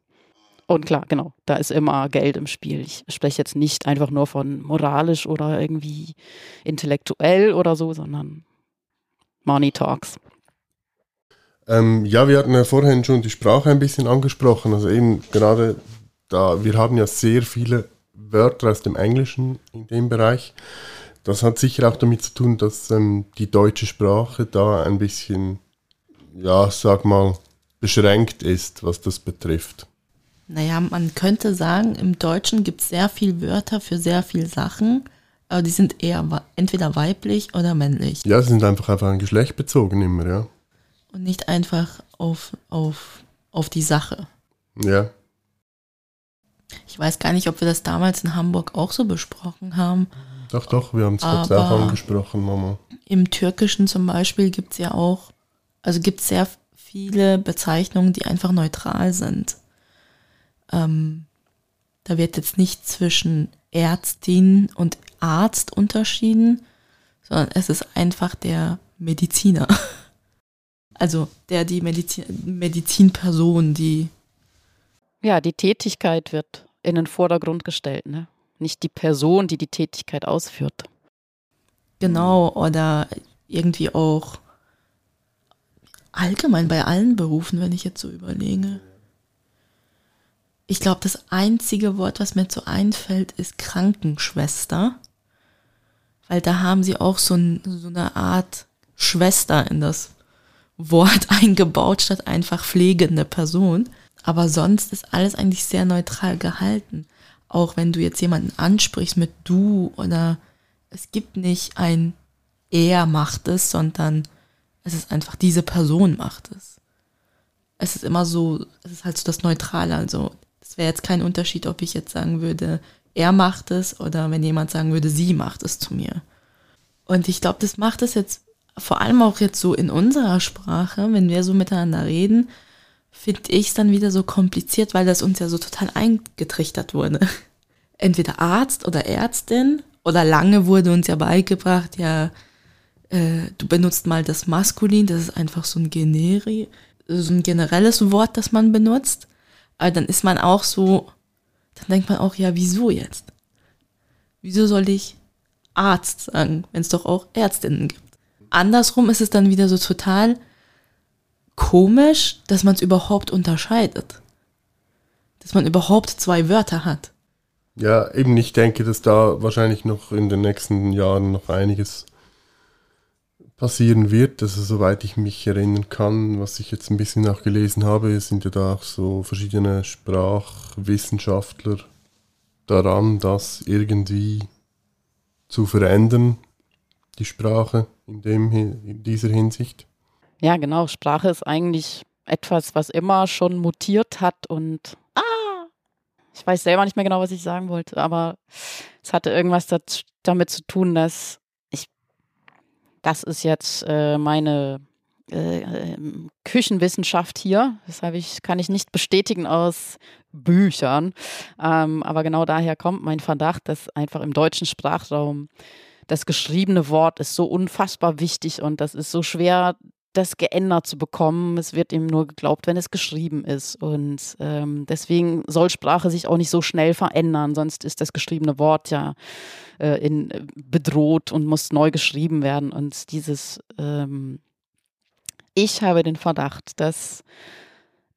Und klar, genau, da ist immer Geld im Spiel. Ich spreche jetzt nicht einfach nur von moralisch oder irgendwie intellektuell oder so, sondern Money Talks. Ähm, ja, wir hatten ja vorhin schon die Sprache ein bisschen angesprochen. Also eben gerade da, wir haben ja sehr viele Wörter aus dem Englischen in dem Bereich. Das hat sicher auch damit zu tun, dass ähm, die deutsche Sprache da ein bisschen, ja, sag mal, beschränkt ist, was das betrifft. Naja, man könnte sagen, im Deutschen gibt es sehr viele Wörter für sehr viele Sachen, aber die sind eher entweder weiblich oder männlich. Ja, sie sind einfach auf ein Geschlecht bezogen immer, ja. und nicht einfach auf, auf, auf die Sache. Ja. Ich weiß gar nicht, ob wir das damals in Hamburg auch so besprochen haben. Doch, doch, wir haben es kurz auch angesprochen, Mama. Im Türkischen zum Beispiel gibt es ja auch, also gibt es sehr viele Bezeichnungen, die einfach neutral sind. Ähm, da wird jetzt nicht zwischen Ärztin und Arzt unterschieden, sondern es ist einfach der Mediziner. Also der, die Medizin, Medizinperson, die, Ja, die Tätigkeit wird in den Vordergrund gestellt, ne? Nicht die Person, die die Tätigkeit ausführt. genau, oder irgendwie auch allgemein bei allen Berufen, wenn ich jetzt so überlege. Ich glaube, das einzige Wort, was mir so einfällt, ist Krankenschwester. Weil da haben sie auch so, ein, so eine Art Schwester in das Wort eingebaut, statt einfach pflegende Person. Aber sonst ist alles eigentlich sehr neutral gehalten. Auch wenn du jetzt jemanden ansprichst mit du oder es gibt nicht ein er macht es, sondern es ist einfach diese Person macht es. Es ist immer so, es ist halt so das Neutrale. Also es wäre jetzt kein Unterschied, ob ich jetzt sagen würde, er macht es oder wenn jemand sagen würde, sie macht es zu mir. Und ich glaube, das macht es jetzt vor allem auch jetzt so in unserer Sprache, wenn wir so miteinander reden, finde ich es dann wieder so kompliziert, weil das uns ja so total eingetrichtert wurde. Entweder Arzt oder Ärztin oder lange wurde uns ja beigebracht, ja, äh, du benutzt mal das Maskulin, das ist einfach so ein Generi, so ein generelles Wort, das man benutzt. Aber dann ist man auch so, dann denkt man auch, ja, wieso jetzt? Wieso soll ich Arzt sagen, wenn es doch auch Ärztinnen gibt? Andersrum ist es dann wieder so total komisch, dass man es überhaupt unterscheidet. Dass man überhaupt zwei Wörter hat. Ja, eben, ich denke, dass da wahrscheinlich noch in den nächsten Jahren noch einiges passieren wird. Also soweit ich mich erinnern kann, was ich jetzt ein bisschen auch gelesen habe, sind ja da auch so verschiedene Sprachwissenschaftler daran, das irgendwie zu verändern, die Sprache in, dem, in dieser Hinsicht. Ja, genau. Sprache ist eigentlich etwas, was immer schon mutiert hat und ah, ich weiß selber nicht mehr genau, was ich sagen wollte, aber es hatte irgendwas damit zu tun, dass das ist jetzt äh, meine äh, ähm, Küchenwissenschaft hier, das ich, kann ich nicht bestätigen aus Büchern, ähm, aber genau daher kommt mein Verdacht, dass einfach im deutschen Sprachraum das geschriebene Wort ist so unfassbar wichtig und das ist so schwer, das geändert zu bekommen. Es wird ihm nur geglaubt, wenn es geschrieben ist. Und ähm, deswegen soll Sprache sich auch nicht so schnell verändern, sonst ist das geschriebene Wort ja äh, in, äh, bedroht und muss neu geschrieben werden. Und dieses, ähm, ich habe den Verdacht, dass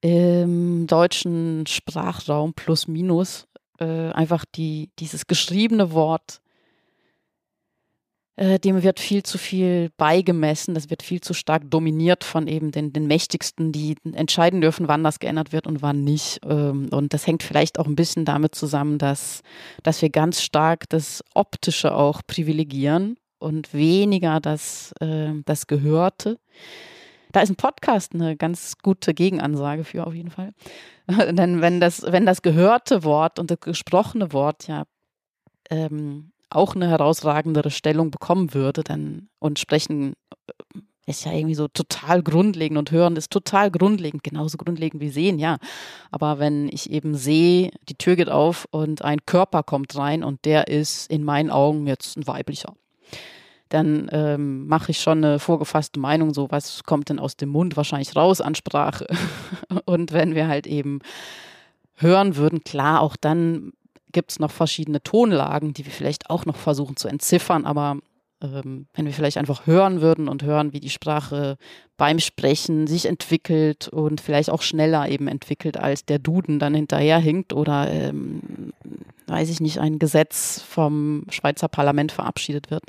im deutschen Sprachraum plus minus äh, einfach die, dieses geschriebene Wort äh, dem wird viel zu viel beigemessen, das wird viel zu stark dominiert von eben den, den Mächtigsten, die entscheiden dürfen, wann das geändert wird und wann nicht. Ähm, Und das hängt vielleicht auch ein bisschen damit zusammen, dass, dass wir ganz stark das Optische auch privilegieren und weniger das, äh, das Gehörte. Da ist ein Podcast eine ganz gute Gegenansage für auf jeden Fall. Denn wenn das, wenn das gehörte Wort und das gesprochene Wort ja ähm, auch eine herausragendere Stellung bekommen würde, dann und sprechen äh, ist ja irgendwie so total grundlegend und hören ist total grundlegend, genauso grundlegend wie sehen, ja. Aber wenn ich eben sehe, die Tür geht auf und ein Körper kommt rein und der ist in meinen Augen jetzt ein weiblicher, dann ähm, mache ich schon eine vorgefasste Meinung, so was kommt denn aus dem Mund wahrscheinlich raus an Sprache. Und wenn wir halt eben hören würden, klar, auch dann gibt es noch verschiedene Tonlagen, die wir vielleicht auch noch versuchen zu entziffern, aber ähm, wenn wir vielleicht einfach hören würden und hören, wie die Sprache beim Sprechen sich entwickelt und vielleicht auch schneller eben entwickelt, als der Duden dann hinterherhinkt oder, ähm, weiß ich nicht, ein Gesetz vom Schweizer Parlament verabschiedet wird.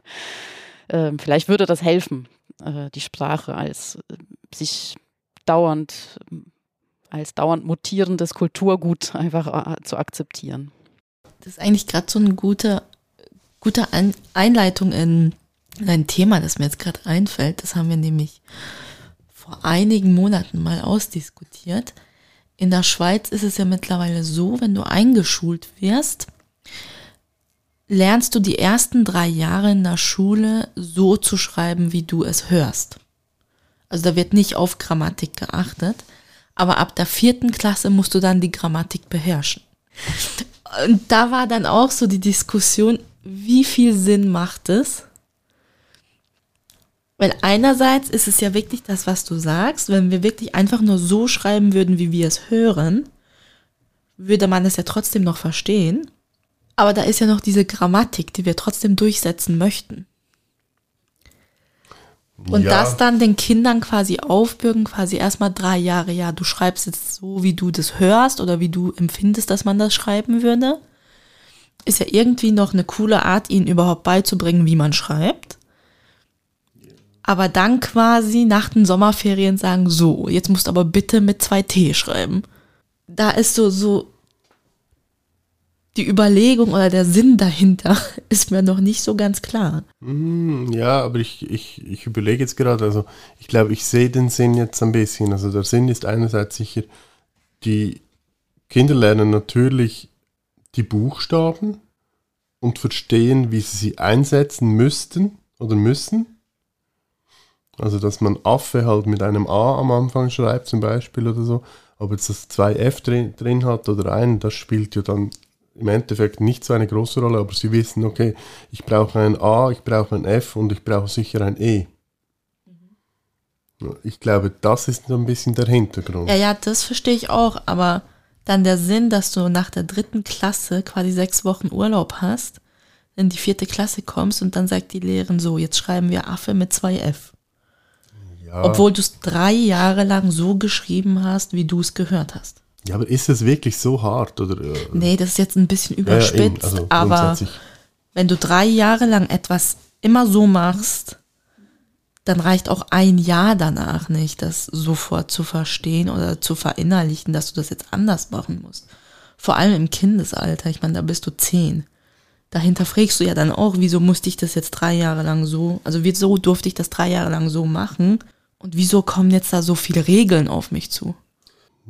Ähm, vielleicht würde das helfen, äh, die Sprache als äh, sich dauernd als dauernd mutierendes Kulturgut einfach äh, zu akzeptieren. Das ist eigentlich gerade so eine gute, gute Ein Einleitung in, in ein Thema, das mir jetzt gerade einfällt. Das haben wir nämlich vor einigen Monaten mal ausdiskutiert. In der Schweiz ist es ja mittlerweile so, wenn du eingeschult wirst, lernst du die ersten drei Jahre in der Schule so zu schreiben, wie du es hörst. Also da wird nicht auf Grammatik geachtet, aber ab der vierten Klasse musst du dann die Grammatik beherrschen. Und da war dann auch so die Diskussion, wie viel Sinn macht es? Weil einerseits ist es ja wirklich das, was du sagst, wenn wir wirklich einfach nur so schreiben würden, wie wir es hören, würde man es ja trotzdem noch verstehen. Aber da ist ja noch diese Grammatik, die wir trotzdem durchsetzen möchten. Und ja, das dann den Kindern quasi aufbürgen, quasi erstmal drei Jahre, ja, du schreibst jetzt so, wie du das hörst oder wie du empfindest, dass man das schreiben würde, ist ja irgendwie noch eine coole Art, ihnen überhaupt beizubringen, wie man schreibt. Aber dann quasi nach den Sommerferien sagen, so, jetzt musst du aber bitte mit zwei T schreiben. Da ist so, so die Überlegung oder der Sinn dahinter ist mir noch nicht so ganz klar. Mm, Ja, aber ich, ich, ich überlege jetzt gerade, also ich glaube, ich sehe den Sinn jetzt ein bisschen. Also der Sinn ist einerseits sicher, die Kinder lernen natürlich die Buchstaben und verstehen, wie sie sie einsetzen müssten oder müssen. Also dass man Affe halt mit einem A am Anfang schreibt zum Beispiel oder so. Ob jetzt das zwei F drin, drin hat oder ein, das spielt ja dann im Endeffekt nicht so eine große Rolle, aber sie wissen, okay, ich brauche ein A, ich brauche ein F und ich brauche sicher ein E. Ich glaube, das ist so ein bisschen der Hintergrund. Ja, ja, das verstehe ich auch, aber dann der Sinn, dass du nach der dritten Klasse quasi sechs Wochen Urlaub hast, in die vierte Klasse kommst und dann sagt die Lehrerin so, jetzt schreiben wir Affe mit zwei F. Ja, Obwohl du es drei Jahre lang so geschrieben hast, wie du es gehört hast. Ja, aber ist es wirklich so hart? Oder, äh, Nee, das ist jetzt ein bisschen ja, ja, eben, überspitzt, also aber wenn du drei Jahre lang etwas immer so machst, dann reicht auch ein Jahr danach nicht, das sofort zu verstehen oder zu verinnerlichen, dass du das jetzt anders machen musst. Vor allem im Kindesalter, ich meine, da bist du zehn. Dahinter fragst du ja dann auch, wieso musste ich das jetzt drei Jahre lang so, also wieso durfte ich das drei Jahre lang so machen und wieso kommen jetzt da so viele Regeln auf mich zu?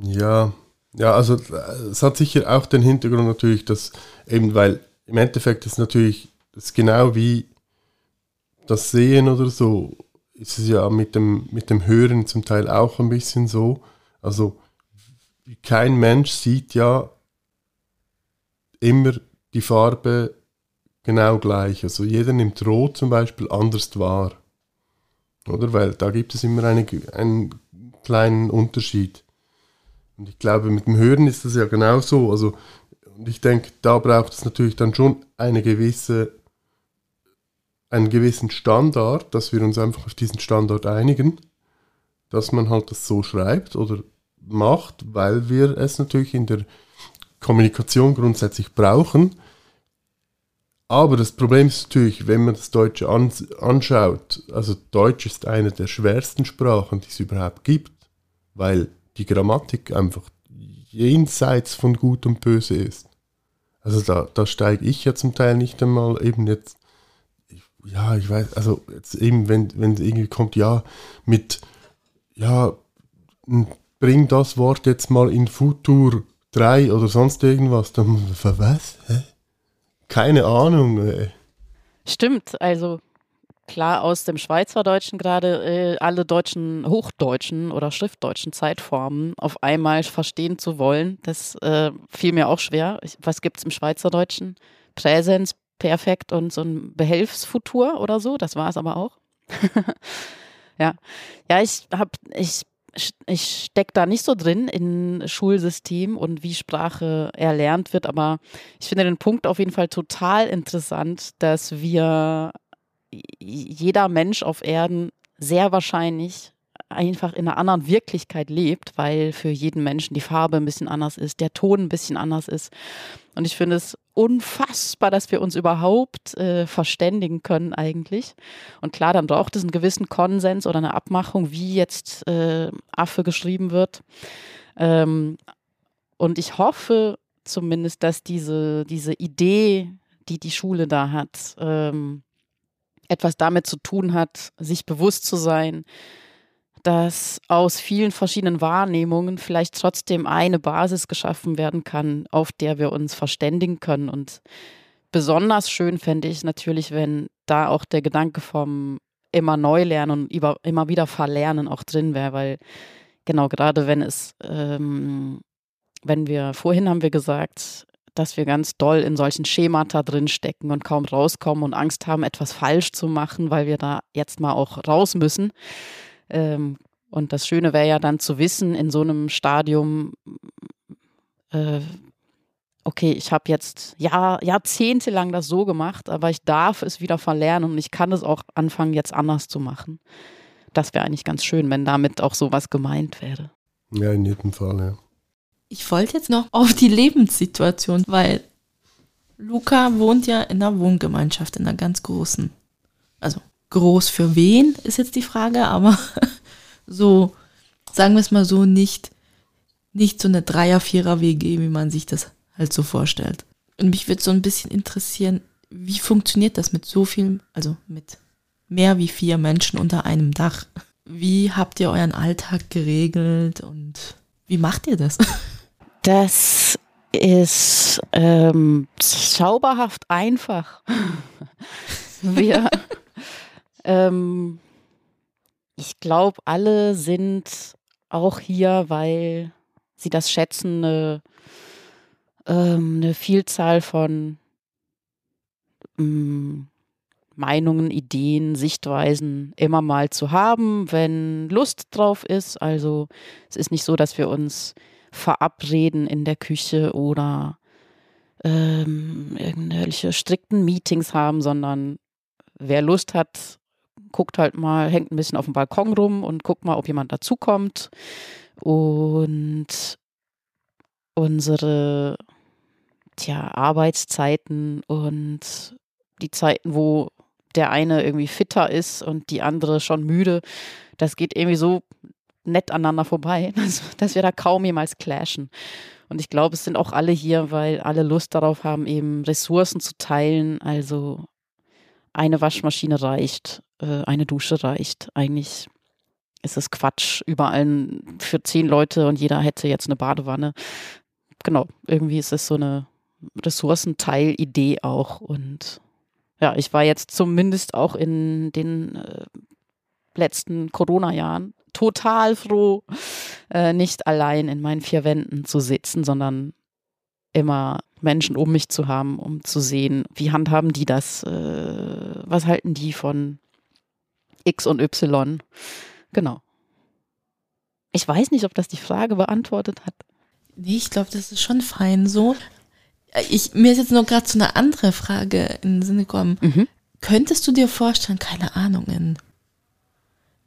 Ja, ja, also äh, es hat sicher auch den Hintergrund natürlich, dass eben, weil im Endeffekt ist natürlich, ist genau wie das Sehen oder so, ist es ja mit dem, mit dem Hören zum Teil auch ein bisschen so. Also kein Mensch sieht ja immer die Farbe genau gleich. Also jeder nimmt Rot zum Beispiel anders wahr. Oder? Weil da gibt es immer eine, einen kleinen Unterschied. Und ich glaube, mit dem Hören ist das ja genauso. Also, und ich denke, da braucht es natürlich dann schon eine gewisse, einen gewissen Standard, dass wir uns einfach auf diesen Standard einigen, dass man halt das so schreibt oder macht, weil wir es natürlich in der Kommunikation grundsätzlich brauchen. Aber das Problem ist natürlich, wenn man das Deutsche ans anschaut, also Deutsch ist eine der schwersten Sprachen, die es überhaupt gibt, weil die Grammatik einfach jenseits von Gut und Böse ist. Also da, da steige ich ja zum Teil nicht einmal eben jetzt, ja, ich weiß, also jetzt eben, wenn, wenn irgendwie kommt, ja, mit, ja, bring das Wort jetzt mal in Futur 3 oder sonst irgendwas, dann, was? Hä? Keine Ahnung. Ey. Stimmt, also klar aus dem Schweizerdeutschen gerade äh, alle deutschen Hochdeutschen oder schriftdeutschen Zeitformen auf einmal verstehen zu wollen, das äh, fiel mir auch schwer. Ich, was gibt es im Schweizerdeutschen? Präsens, Perfekt und so ein Behelfsfutur oder so, das war es aber auch. ja. Ja, ich habe, ich ich stecke da nicht so drin in Schulsystem und wie Sprache erlernt wird, aber ich finde den Punkt auf jeden Fall total interessant, dass wir jeder Mensch auf Erden sehr wahrscheinlich einfach in einer anderen Wirklichkeit lebt, weil für jeden Menschen die Farbe ein bisschen anders ist, der Ton ein bisschen anders ist. Und ich finde es unfassbar, dass wir uns überhaupt äh, verständigen können eigentlich. Und klar, dann braucht es einen gewissen Konsens oder eine Abmachung, wie jetzt äh, Affe geschrieben wird. Ähm, und ich hoffe zumindest, dass diese, diese Idee, die die Schule da hat, ähm, etwas damit zu tun hat, sich bewusst zu sein, dass aus vielen verschiedenen Wahrnehmungen vielleicht trotzdem eine Basis geschaffen werden kann, auf der wir uns verständigen können. Und besonders schön fände ich natürlich, wenn da auch der Gedanke vom immer neu lernen und immer wieder verlernen auch drin wäre, weil genau gerade wenn es, ähm, wenn wir, vorhin haben wir gesagt, dass wir ganz doll in solchen Schemata drinstecken und kaum rauskommen und Angst haben, etwas falsch zu machen, weil wir da jetzt mal auch raus müssen. Ähm, und das Schöne wäre ja dann zu wissen, in so einem Stadium, äh, okay, ich habe jetzt Jahr, jahrzehntelang das so gemacht, aber ich darf es wieder verlernen und ich kann es auch anfangen, jetzt anders zu machen. Das wäre eigentlich ganz schön, wenn damit auch sowas gemeint wäre. Ja, in jedem Fall, ja. Ich wollte jetzt noch auf die Lebenssituation, weil Luca wohnt ja in einer Wohngemeinschaft, in einer ganz großen. Also groß für wen ist jetzt die Frage, aber so, sagen wir es mal so, nicht, nicht so eine Dreier-, Vierer-WG, wie man sich das halt so vorstellt. Und mich würde so ein bisschen interessieren, wie funktioniert das mit so viel, also mit mehr wie vier Menschen unter einem Dach? Wie habt ihr euren Alltag geregelt und wie macht ihr das? Das ist ähm, zauberhaft einfach. Wir, ähm, ich glaube, alle sind auch hier, weil sie das schätzen, eine ähm, eine Vielzahl von ähm, Meinungen, Ideen, Sichtweisen immer mal zu haben, wenn Lust drauf ist. Also es ist nicht so, dass wir uns verabreden in der Küche oder ähm, irgendwelche strikten Meetings haben, sondern wer Lust hat, guckt halt mal, hängt ein bisschen auf dem Balkon rum und guckt mal, ob jemand dazukommt. Und unsere tja, Arbeitszeiten und die Zeiten, wo der eine irgendwie fitter ist und die andere schon müde, das geht irgendwie so nett aneinander vorbei, dass, dass wir da kaum jemals clashen. Und ich glaube, es sind auch alle hier, weil alle Lust darauf haben, eben Ressourcen zu teilen. Also eine Waschmaschine reicht, äh, eine Dusche reicht. Eigentlich ist es Quatsch, überall für zehn Leute und jeder hätte jetzt eine Badewanne. Genau, irgendwie ist es so eine Ressourcenteil-Idee auch. Und ja, ich war jetzt zumindest auch in den äh, letzten Corona-Jahren total froh, äh, nicht allein in meinen vier Wänden zu sitzen, sondern immer Menschen um mich zu haben, um zu sehen, wie handhaben die das, äh, was halten die von X und Y. Genau. Ich weiß nicht, ob das die Frage beantwortet hat. Nee, ich glaube, das ist schon fein so. Ich, mir ist jetzt noch gerade so eine andere Frage in den Sinn gekommen. Mhm. Könntest du dir vorstellen, keine Ahnung, in,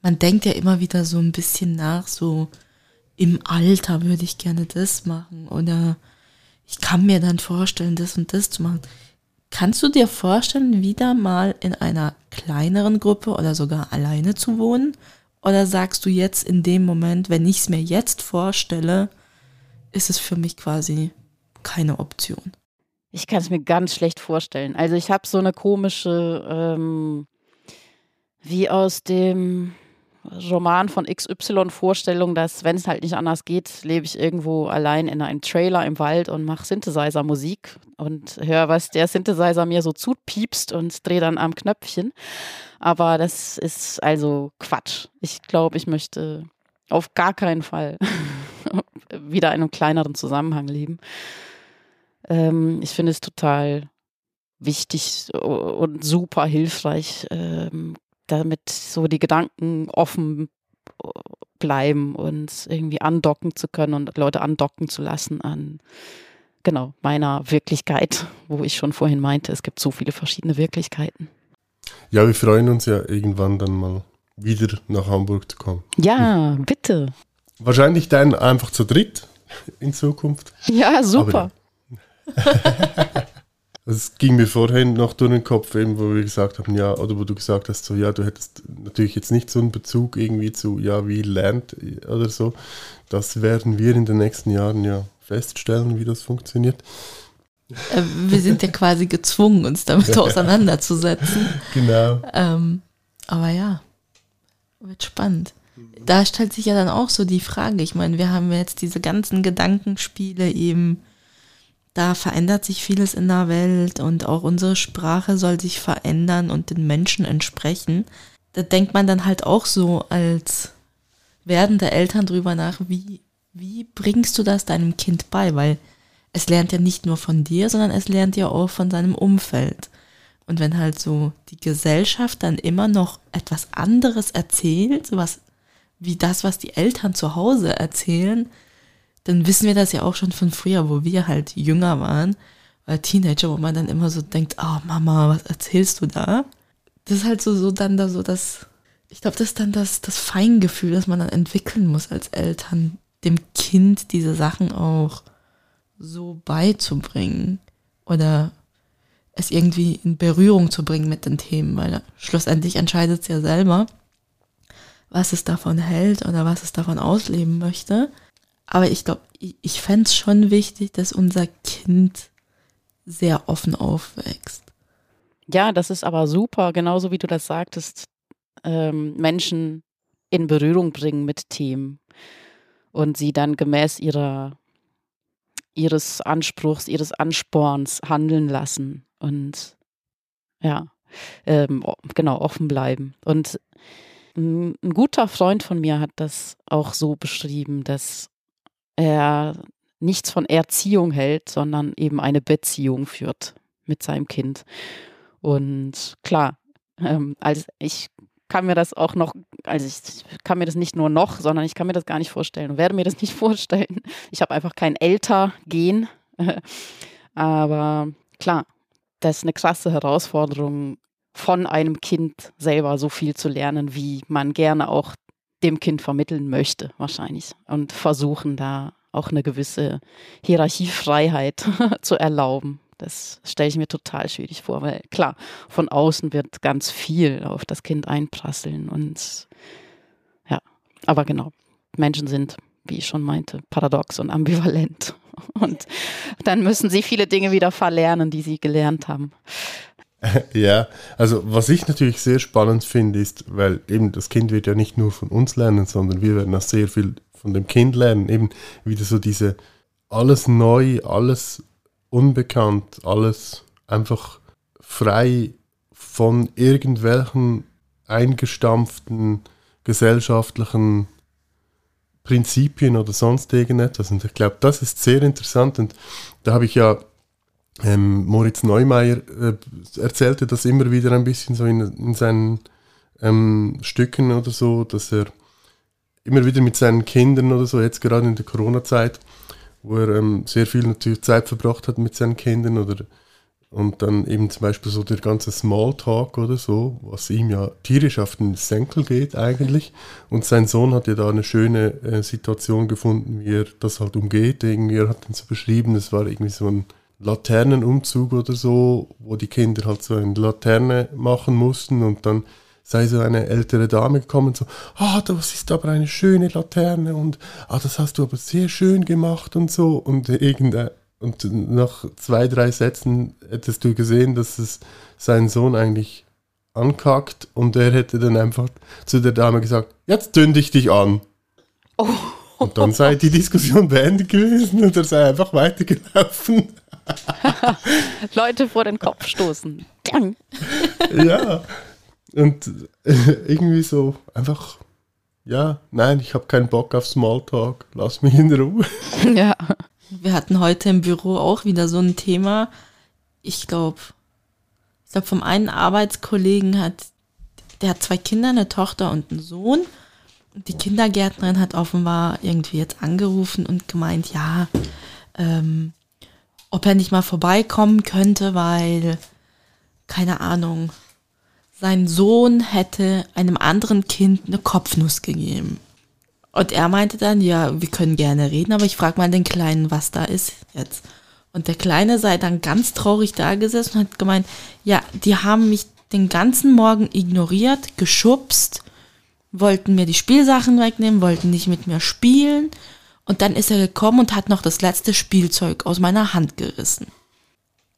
man denkt ja immer wieder so ein bisschen nach, so im Alter würde ich gerne das machen oder ich kann mir dann vorstellen, das und das zu machen. Kannst du dir vorstellen, wieder mal in einer kleineren Gruppe oder sogar alleine zu wohnen? Oder sagst du jetzt in dem Moment, wenn ich es mir jetzt vorstelle, ist es für mich quasi keine Option. Ich kann es mir ganz schlecht vorstellen. Also ich habe so eine komische, ähm, wie aus dem Roman von XY Vorstellung, dass wenn es halt nicht anders geht, lebe ich irgendwo allein in einem Trailer im Wald und mache Synthesizer-Musik und höre, was der Synthesizer mir so zupiepst und drehe dann am Knöpfchen. Aber das ist also Quatsch. Ich glaube, ich möchte auf gar keinen Fall wieder in einem kleineren Zusammenhang leben. Ähm, ich finde es total wichtig und super hilfreich, ähm, damit so die Gedanken offen äh, bleiben und irgendwie andocken zu können und Leute andocken zu lassen an genau meiner Wirklichkeit, wo ich schon vorhin meinte, es gibt so viele verschiedene Wirklichkeiten. Ja, wir freuen uns ja irgendwann dann mal wieder nach Hamburg zu kommen. Ja, bitte. Wahrscheinlich dann einfach zu dritt in Zukunft. Ja, super. Es ging mir vorhin noch durch den Kopf, eben, wo wir gesagt haben, ja, oder wo du gesagt hast, so, ja, du hättest natürlich jetzt nicht so einen Bezug irgendwie zu, ja, wie lernt oder so. Das werden wir in den nächsten Jahren ja feststellen, wie das funktioniert. Äh, wir sind ja quasi gezwungen, uns damit auseinanderzusetzen. Genau. Ähm, aber ja, wird spannend. da stellt sich ja dann auch so die Frage. Ich meine, wir haben jetzt diese ganzen Gedankenspiele eben, da verändert sich vieles in der Welt und auch unsere Sprache soll sich verändern und den Menschen entsprechen. Da denkt man dann halt auch so als werdende Eltern drüber nach, wie, wie bringst du das deinem Kind bei? Weil es lernt ja nicht nur von dir, sondern es lernt ja auch von seinem Umfeld. Und wenn halt so die Gesellschaft dann immer noch etwas anderes erzählt, was wie das, was die Eltern zu Hause erzählen, dann wissen wir das ja auch schon von früher, wo wir halt jünger waren, weil Teenager, wo man dann immer so denkt, oh Mama, was erzählst du da? Das ist halt so, so dann da so das, ich glaube, das ist dann das, das Feingefühl, das man dann entwickeln muss als Eltern, dem Kind diese Sachen auch so beizubringen oder es irgendwie in Berührung zu bringen mit den Themen, weil schlussendlich entscheidet es ja selber, was es davon hält oder was es davon ausleben möchte. Aber ich glaube, ich, ich fände es schon wichtig, dass unser Kind sehr offen aufwächst. Ja, das ist aber super, genauso wie du das sagtest, ähm, Menschen in Berührung bringen mit Themen und sie dann gemäß ihrer ihres Anspruchs, ihres Ansporns handeln lassen und ja, ähm, genau, offen bleiben. Und ein, ein guter Freund von mir hat das auch so beschrieben, dass er nichts von Erziehung hält, sondern eben eine Beziehung führt mit seinem Kind. Und klar, ähm, als ich kann mir das auch noch, also ich kann mir das nicht nur noch, sondern ich kann mir das gar nicht vorstellen und werde mir das nicht vorstellen. Ich habe einfach kein Älter-Gen. Aber klar, das ist eine krasse Herausforderung, von einem Kind selber so viel zu lernen, wie man gerne auch dem Kind vermitteln möchte, wahrscheinlich. Und versuchen da auch eine gewisse Hierarchiefreiheit zu erlauben. Das stelle ich mir total schwierig vor, weil klar, von außen wird ganz viel auf das Kind einprasseln und ja, aber genau, Menschen sind, wie ich schon meinte, paradox und ambivalent und dann müssen sie viele Dinge wieder verlernen, die sie gelernt haben. Ja, also was ich natürlich sehr spannend finde, ist, weil eben das Kind wird ja nicht nur von uns lernen, sondern wir werden auch sehr viel von dem Kind lernen, eben wieder so diese alles neu, alles unbekannt, alles einfach frei von irgendwelchen eingestampften gesellschaftlichen Prinzipien oder sonst irgendetwas. Und ich glaube, das ist sehr interessant. Und da habe ich ja ähm, Moritz Neumeier äh, erzählte das immer wieder ein bisschen so in, in seinen ähm, Stücken oder so, dass er immer wieder mit seinen Kindern oder so, jetzt gerade in der Corona-Zeit, wo er ähm, sehr viel natürlich Zeit verbracht hat mit seinen Kindern oder und dann eben zum Beispiel so der ganze Smalltalk oder so, was ihm ja tierisch auf den Senkel geht eigentlich. Und sein Sohn hat ja da eine schöne äh, Situation gefunden, wie er das halt umgeht. Irgendwie, er hat ihn so beschrieben, es war irgendwie so ein Laternenumzug oder so, wo die Kinder halt so eine Laterne machen mussten und dann sei so eine ältere Dame gekommen, so, ah, das ist aber eine schöne Laterne und ah, das hast du aber sehr schön gemacht und so und irgendein und nach zwei, drei Sätzen hättest du gesehen, dass es seinen Sohn eigentlich ankackt und er hätte dann einfach zu der Dame gesagt, jetzt zünde ich dich an. Oh. Und dann sei die Diskussion beendet gewesen und er sei einfach weitergelaufen. Leute vor den Kopf stoßen. ja, und irgendwie so einfach, ja, nein, ich habe keinen Bock auf Smalltalk, lass mich in Ruhe. Ja. Wir hatten heute im Büro auch wieder so ein Thema. Ich glaube, ich glaube, vom einen Arbeitskollegen hat, der hat zwei Kinder, eine Tochter und einen Sohn. Und die Kindergärtnerin hat offenbar irgendwie jetzt angerufen und gemeint, ja, ähm, ob er nicht mal vorbeikommen könnte, weil, keine Ahnung, sein Sohn hätte einem anderen Kind eine Kopfnuss gegeben. Und er meinte dann, ja, wir können gerne reden, aber ich frage mal den Kleinen, was da ist jetzt. Und der Kleine sei dann ganz traurig da gesessen und hat gemeint, ja, die haben mich den ganzen Morgen ignoriert, geschubst, wollten mir die Spielsachen wegnehmen, wollten nicht mit mir spielen. Und dann ist er gekommen und hat noch das letzte Spielzeug aus meiner Hand gerissen.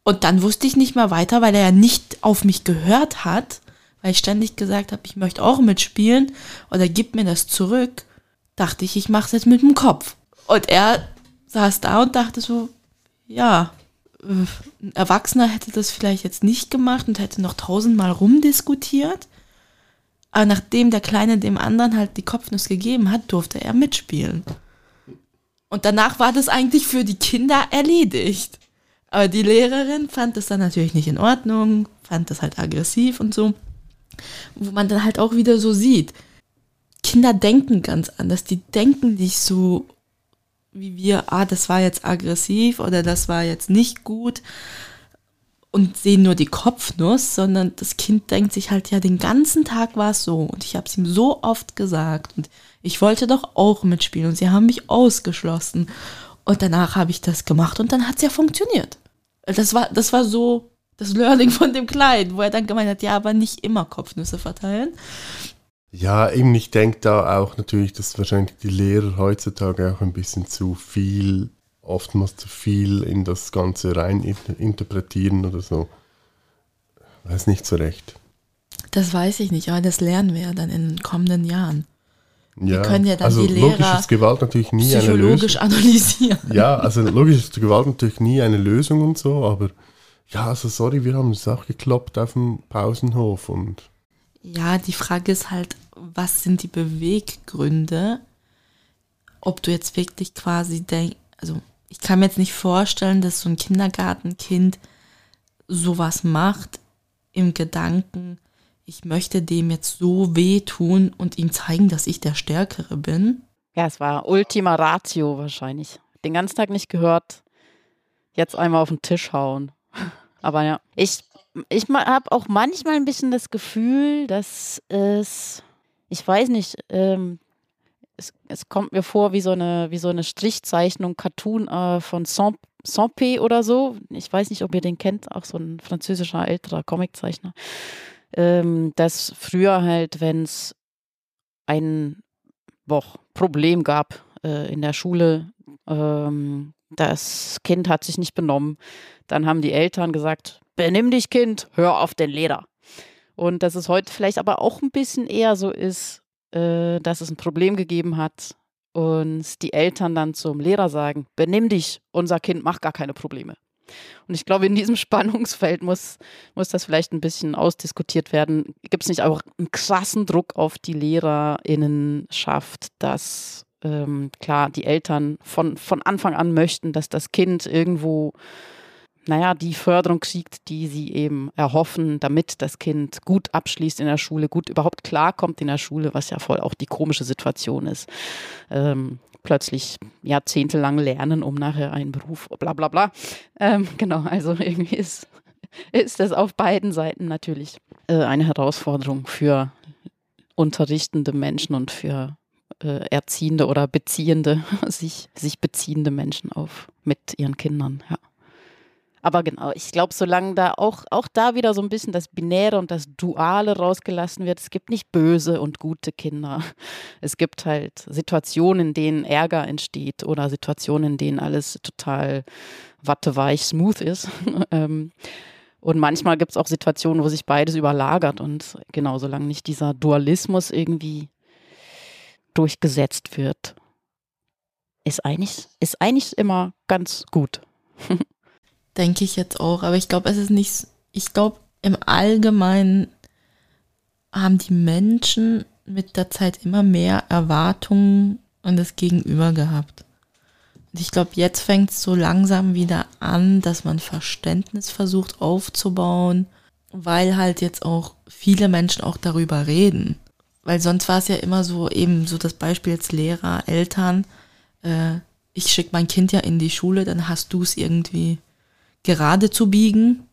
Und dann wusste ich nicht mehr weiter, weil er ja nicht auf mich gehört hat, weil ich ständig gesagt habe, ich möchte auch mitspielen oder gib mir das zurück, dachte ich, ich mache es jetzt mit dem Kopf. Und er saß da und dachte so, ja, ein Erwachsener hätte das vielleicht jetzt nicht gemacht und hätte noch tausendmal rumdiskutiert. Aber nachdem der Kleine dem anderen halt die Kopfnuss gegeben hat, durfte er mitspielen. Und danach war das eigentlich für die Kinder erledigt. Aber die Lehrerin fand das dann natürlich nicht in Ordnung, fand das halt aggressiv und so. Wo man dann halt auch wieder so sieht, Kinder denken ganz anders. Die denken nicht so wie wir, ah, das war jetzt aggressiv oder das war jetzt nicht gut und sehen nur die Kopfnuss, sondern das Kind denkt sich halt, ja, den ganzen Tag war es so und ich habe es ihm so oft gesagt und ich wollte doch auch mitspielen und sie haben mich ausgeschlossen und danach habe ich das gemacht und dann hat es ja funktioniert. Das war, das war so das Learning von dem Kleinen, wo er dann gemeint hat, ja, aber nicht immer Kopfnüsse verteilen. Ja, eben, ich denke da auch natürlich, dass wahrscheinlich die Lehrer heutzutage auch ein bisschen zu viel, oftmals zu viel in das Ganze rein interpretieren oder so. Weiß nicht so recht. Das weiß ich nicht, aber das lernen wir ja dann in den kommenden Jahren. Ja, wir können ja dann also die Lehrer logisch ist Gewalt natürlich nie psychologisch eine Lösung. analysieren. Ja, also logisch ist Gewalt natürlich nie eine Lösung und so, aber ja, also sorry, wir haben es auch gekloppt auf dem Pausenhof und ja, die Frage ist halt, was sind die Beweggründe? Ob du jetzt wirklich quasi denkst, also ich kann mir jetzt nicht vorstellen, dass so ein Kindergartenkind sowas macht im Gedanken, ich möchte dem jetzt so wehtun und ihm zeigen, dass ich der Stärkere bin. Ja, es war Ultima Ratio wahrscheinlich. Den ganzen Tag nicht gehört. Jetzt einmal auf den Tisch hauen. Aber ja, ich ich habe auch manchmal ein bisschen das Gefühl, dass es, ich weiß nicht, ähm, es, es, kommt mir vor wie so eine, wie so eine Strichzeichnung, Cartoon äh, von Sampé oder so. Ich weiß nicht, ob ihr den kennt, auch so ein französischer älterer Comiczeichner. Ähm, dass früher halt, wenn es ein boah, Problem gab äh, in der Schule, ähm, das Kind hat sich nicht benommen, dann haben die Eltern gesagt, benimm dich, Kind, hör auf den Leder. Und dass es heute vielleicht aber auch ein bisschen eher so ist, äh, dass es ein Problem gegeben hat und die Eltern dann zum Lehrer sagen, benimm dich, unser Kind macht gar keine Probleme. Und ich glaube, in diesem Spannungsfeld muss, muss das vielleicht ein bisschen ausdiskutiert werden. Gibt es nicht auch einen krassen Druck auf die LehrerInnenschaft, dass ähm, klar die Eltern von, von Anfang an möchten, dass das Kind irgendwo naja, die Förderung kriegt, die sie eben erhoffen, damit das Kind gut abschließt in der Schule, gut überhaupt klarkommt in der Schule, was ja voll auch die komische Situation ist. Ähm, plötzlich jahrzehntelang lernen, um nachher einen Beruf, bla bla bla. Ähm, genau, also irgendwie ist, ist das auf beiden Seiten natürlich äh, eine Herausforderung für unterrichtende Menschen und für äh, erziehende oder beziehende, sich, sich beziehende Menschen auf mit ihren Kindern, ja. Aber genau, ich glaube, solange da auch, auch da wieder so ein bisschen das Binäre und das Duale rausgelassen wird, es gibt nicht böse und gute Kinder. Es gibt halt Situationen, in denen Ärger entsteht oder Situationen, in denen alles total watteweich, smooth ist. Ähm, und manchmal gibt es auch Situationen, wo sich beides überlagert. Und genau, solange nicht dieser Dualismus irgendwie durchgesetzt wird, ist eigentlich, ist eigentlich immer ganz gut. Denke ich jetzt auch. Aber ich glaube, es ist nicht, ich glaube, im Allgemeinen haben die Menschen mit der Zeit immer mehr Erwartungen an das Gegenüber gehabt. Und ich glaube, jetzt fängt es so langsam wieder an, dass man Verständnis versucht aufzubauen, weil halt jetzt auch viele Menschen auch darüber reden. Weil sonst war es ja immer so, eben so das Beispiel jetzt Lehrer, Eltern, äh, ich schicke mein Kind ja in die Schule, dann hast du es irgendwie gerade zu biegen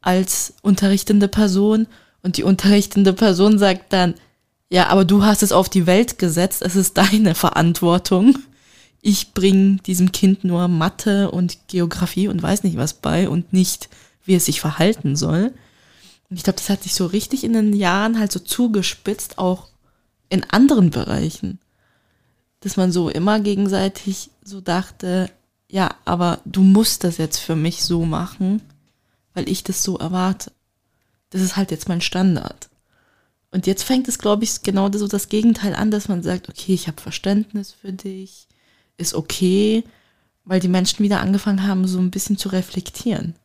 als unterrichtende Person und die unterrichtende Person sagt dann, ja, aber du hast es auf die Welt gesetzt, es ist deine Verantwortung. Ich bringe diesem Kind nur Mathe und Geografie und weiß nicht was bei und nicht, wie es sich verhalten soll. Und ich glaube, das hat sich so richtig in den Jahren halt so zugespitzt, auch in anderen Bereichen. Dass man so immer gegenseitig so dachte, ja, aber du musst das jetzt für mich so machen, weil ich das so erwarte. Das ist halt jetzt mein Standard. Und jetzt fängt es, glaube ich, genau so das Gegenteil an, dass man sagt, okay, ich habe Verständnis für dich, ist okay, weil die Menschen wieder angefangen haben, so ein bisschen zu reflektieren.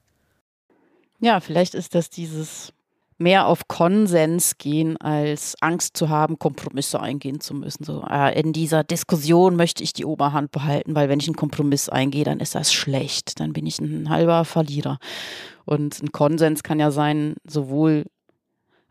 Ja, vielleicht ist das dieses mehr auf Konsens gehen, als Angst zu haben, Kompromisse eingehen zu müssen. So, äh, in dieser Diskussion möchte ich die Oberhand behalten, weil wenn ich einen Kompromiss eingehe, dann ist das schlecht. Dann bin ich ein halber Verlierer. Und ein Konsens kann ja sein, sowohl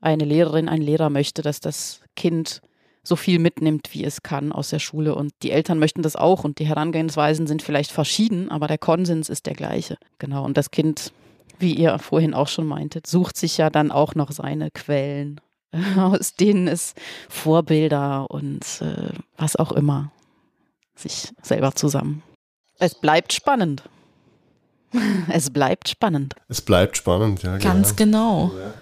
eine Lehrerin, ein Lehrer möchte, dass das Kind so viel mitnimmt, wie es kann aus der Schule. Und die Eltern möchten das auch und die Herangehensweisen sind vielleicht verschieden, aber der Konsens ist der gleiche. Genau. Und das Kind wie ihr vorhin auch schon meintet, sucht sich ja dann auch noch seine Quellen, aus denen es Vorbilder und äh, was auch immer sich selber zusammen. Es bleibt spannend. Es bleibt spannend. Es bleibt spannend, ja. Ganz genau. genau.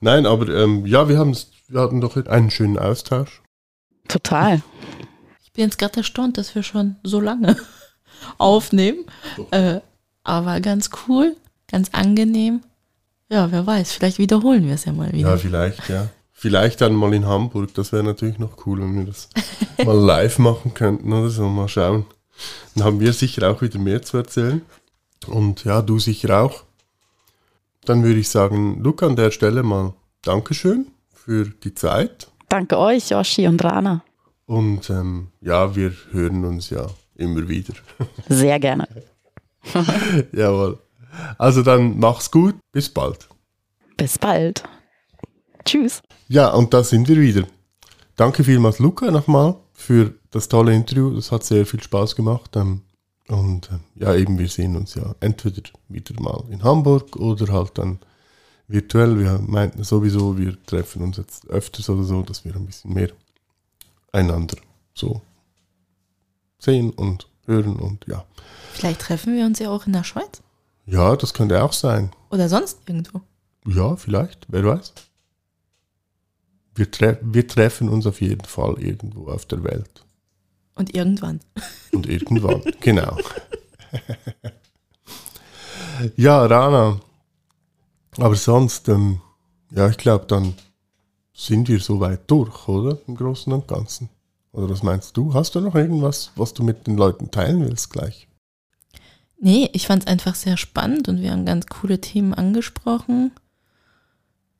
Nein, aber ähm, ja, wir, wir hatten doch einen schönen Austausch. Total. Ich bin jetzt gerade erstaunt, dass wir schon so lange aufnehmen. Äh, aber ganz cool ganz angenehm. Ja, wer weiß, vielleicht wiederholen wir es ja mal wieder. Ja, vielleicht, ja. Vielleicht dann mal in Hamburg, das wäre natürlich noch cool, wenn wir das mal live machen könnten oder so, mal schauen. Dann haben wir sicher auch wieder mehr zu erzählen. Und ja, du sicher auch. Dann würde ich sagen, Luca, an der Stelle mal Dankeschön für die Zeit. Danke euch, Yoshi und Rana. Und ähm, ja, wir hören uns ja immer wieder. Sehr gerne. Jawohl. Also dann mach's gut, bis bald. Bis bald. Tschüss. Ja, und da sind wir wieder. Danke vielmals, Luca, nochmal für das tolle Interview. Das hat sehr viel Spaß gemacht. Ähm, und ähm, ja, eben, wir sehen uns ja entweder wieder mal in Hamburg oder halt dann virtuell. Wir meinten sowieso, wir treffen uns jetzt öfters oder so, dass wir ein bisschen mehr einander so sehen und hören und ja. Vielleicht treffen wir uns ja auch in der Schweiz. Ja, das könnte auch sein. Oder sonst irgendwo. Ja, vielleicht, wer weiß. Wir, tre wir treffen uns auf jeden Fall irgendwo auf der Welt. Und irgendwann. Und irgendwann, genau. ja, Rana. Aber sonst, ähm, ja, ich glaube, dann sind wir soweit durch, oder? Im Großen und Ganzen. Oder was meinst du? Hast du noch irgendwas, was du mit den Leuten teilen willst gleich? Nee, ich fand es einfach sehr spannend und wir haben ganz coole Themen angesprochen.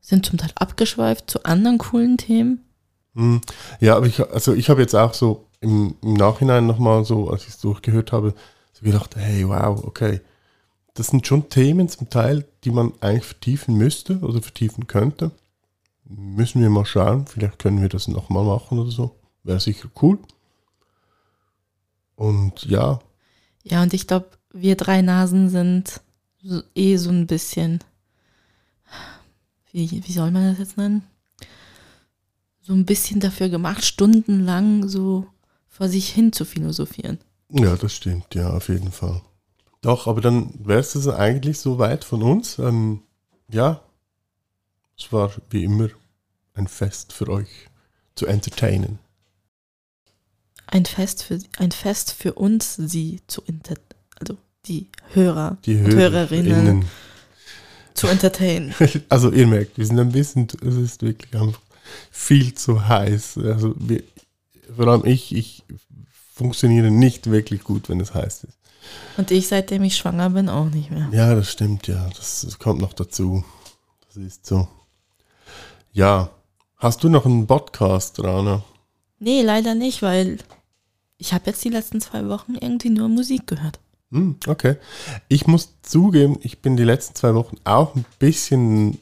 Sind zum Teil abgeschweift zu anderen coolen Themen. Hm. Ja, aber ich, also ich habe jetzt auch so im, im Nachhinein nochmal so, als ich es durchgehört habe, so gedacht, hey, wow, okay. Das sind schon Themen zum Teil, die man eigentlich vertiefen müsste oder vertiefen könnte. Müssen wir mal schauen, vielleicht können wir das nochmal machen oder so. Wäre sicher cool. Und ja. Ja, und ich glaube, wir drei Nasen sind so, eh so ein bisschen, wie, wie soll man das jetzt nennen? So ein bisschen dafür gemacht, stundenlang so vor sich hin zu philosophieren. Ja, das stimmt, ja, auf jeden Fall. Doch, aber dann wäre es eigentlich so weit von uns. Ähm, ja, es war wie immer ein Fest für euch zu entertainen. Ein Fest für, ein Fest für uns, sie zu entertainen die Hörer die und Hörerinnen zu entertainen. Also ihr merkt, wir sind ein bisschen, es ist wirklich einfach viel zu heiß. Also wir, vor allem ich, ich funktioniere nicht wirklich gut, wenn es heiß ist. Und ich, seitdem ich schwanger bin, auch nicht mehr. Ja, das stimmt, ja. Das, das kommt noch dazu. Das ist so. Ja. Hast du noch einen Podcast, Rana? Nee, leider nicht, weil ich habe jetzt die letzten zwei Wochen irgendwie nur Musik gehört. Hm, okay. Ich muss zugeben, ich bin die letzten zwei Wochen auch ein bisschen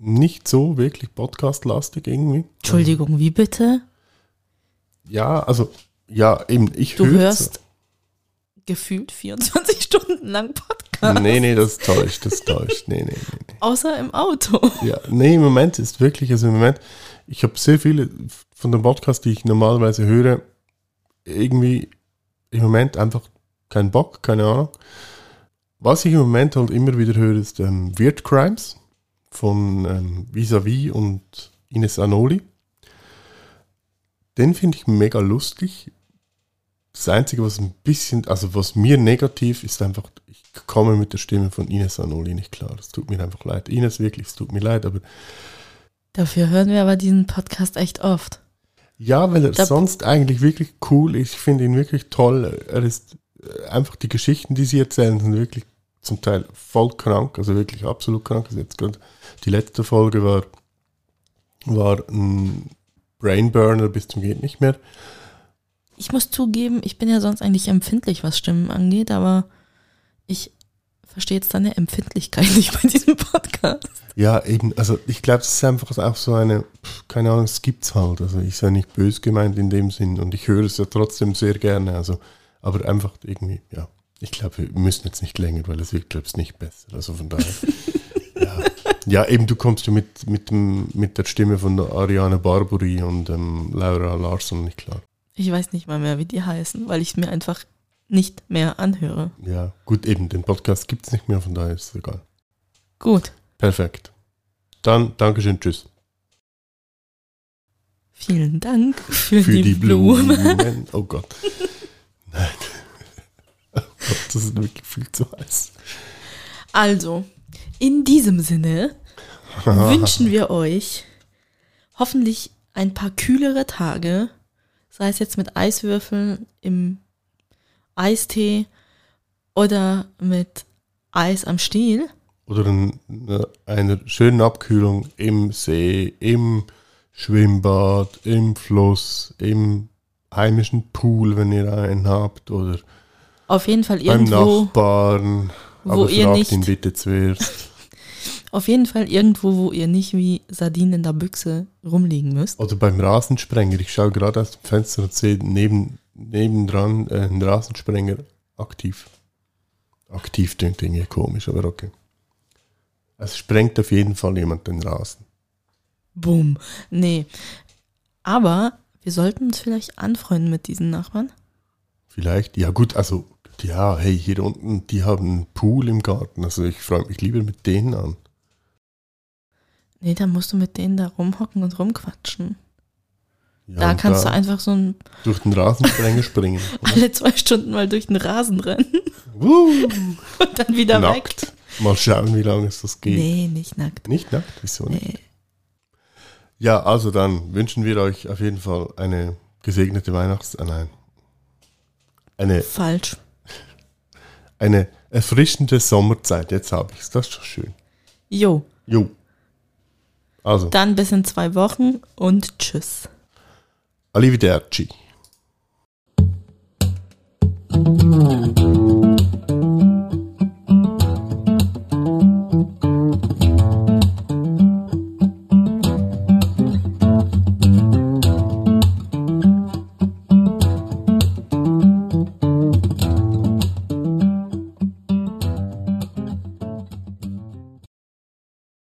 nicht so wirklich podcast-lastig irgendwie. Entschuldigung, wie bitte? Ja, also, ja, eben, ich Du hörst gefühlt 24 Stunden lang Podcast. Nee, nee, das täuscht, das täuscht. Nee, nee, nee, nee. Außer im Auto. Ja, nee, im Moment ist wirklich, also im Moment, ich habe sehr viele von den Podcasts, die ich normalerweise höre, irgendwie im Moment einfach keinen Bock, keine Ahnung. Was ich im Moment halt immer wieder höre, ist ähm, Weird Crimes von ähm, Visavi und Ines Anoli. Den finde ich mega lustig. Das Einzige, was ein bisschen, also was mir negativ ist, einfach, ich komme mit der Stimme von Ines Anoli nicht klar. Das tut mir einfach leid. Ines, wirklich, es tut mir leid, aber Dafür hören wir aber diesen Podcast echt oft. Ja, weil er Da- sonst eigentlich wirklich cool ist. Ich finde ihn wirklich toll. Er ist einfach die Geschichten, die sie erzählen, sind wirklich zum Teil voll krank, also wirklich absolut krank. Also jetzt gerade die letzte Folge war, war ein Brainburner bis zum geht nicht mehr. Ich muss zugeben, ich bin ja sonst eigentlich empfindlich, was Stimmen angeht, aber ich verstehe jetzt deine Empfindlichkeit nicht bei diesem Podcast. Ja, eben, also ich glaube, es ist einfach auch so eine, keine Ahnung, es gibt's halt. Also ich sei nicht böse gemeint in dem Sinn und ich höre es ja trotzdem sehr gerne. Also, aber einfach irgendwie, ja. Ich glaube, wir müssen jetzt nicht länger, weil es wird, glaube ich, nicht besser. Also von daher. ja. ja, eben, du kommst ja mit, mit, dem, mit der Stimme von der Ariane Barbary und ähm, Laura Larsson nicht klar. Ich weiß nicht mal mehr, wie die heißen, weil ich es mir einfach nicht mehr anhöre. Ja, gut, eben, den Podcast gibt's nicht mehr, von daher ist es egal. Gut, Perfekt. Dann, Dankeschön, tschüss. vielen Dank für, für die, die Blumen. Blumen. Oh Gott. Nein. Das ist wirklich viel zu heiß. Also, in diesem Sinne wünschen wir euch hoffentlich ein paar kühlere Tage, sei es jetzt mit Eiswürfeln im Eistee oder mit Eis am Stiel. Oder ein, eine, eine schöne Abkühlung im See, im Schwimmbad, im Fluss, im heimischen Pool, wenn ihr einen habt, oder Auf jeden Fall beim irgendwo, Nachbarn. wo Aber ihr fragt nicht, ihn bitte zuerst. auf jeden Fall irgendwo, wo ihr nicht wie Sardinen in der Büchse rumliegen müsst. Oder beim Rasensprenger. Ich schaue gerade aus dem Fenster und sehe neben, nebendran äh, einen Rasensprenger aktiv. Aktiv klingt irgendwie komisch, aber okay. Es sprengt auf jeden Fall jemand den Rasen. Bumm. Nee. Aber wir sollten uns vielleicht anfreunden mit diesen Nachbarn. Vielleicht, ja gut, also, ja, hey, hier unten, die haben einen Pool im Garten. Also ich freue mich lieber mit denen an. Nee, dann musst du mit denen da rumhocken und rumquatschen. Ja, da und kannst du einfach so ein, durch den Rasensprenger springen. alle zwei Stunden mal durch den Rasen rennen Wuh, und dann wieder weg. nackt. Mal schauen, wie lange es das geht. Nee, nicht nackt. Nicht nackt? Wieso nicht? Ja, also dann wünschen wir euch auf jeden Fall eine gesegnete Weihnachts... Äh, nein. Eine, Falsch. eine erfrischende Sommerzeit. Jetzt habe ich es. Das ist doch schön. Jo, Jo. Also, dann bis in zwei Wochen und tschüss. arrivederci.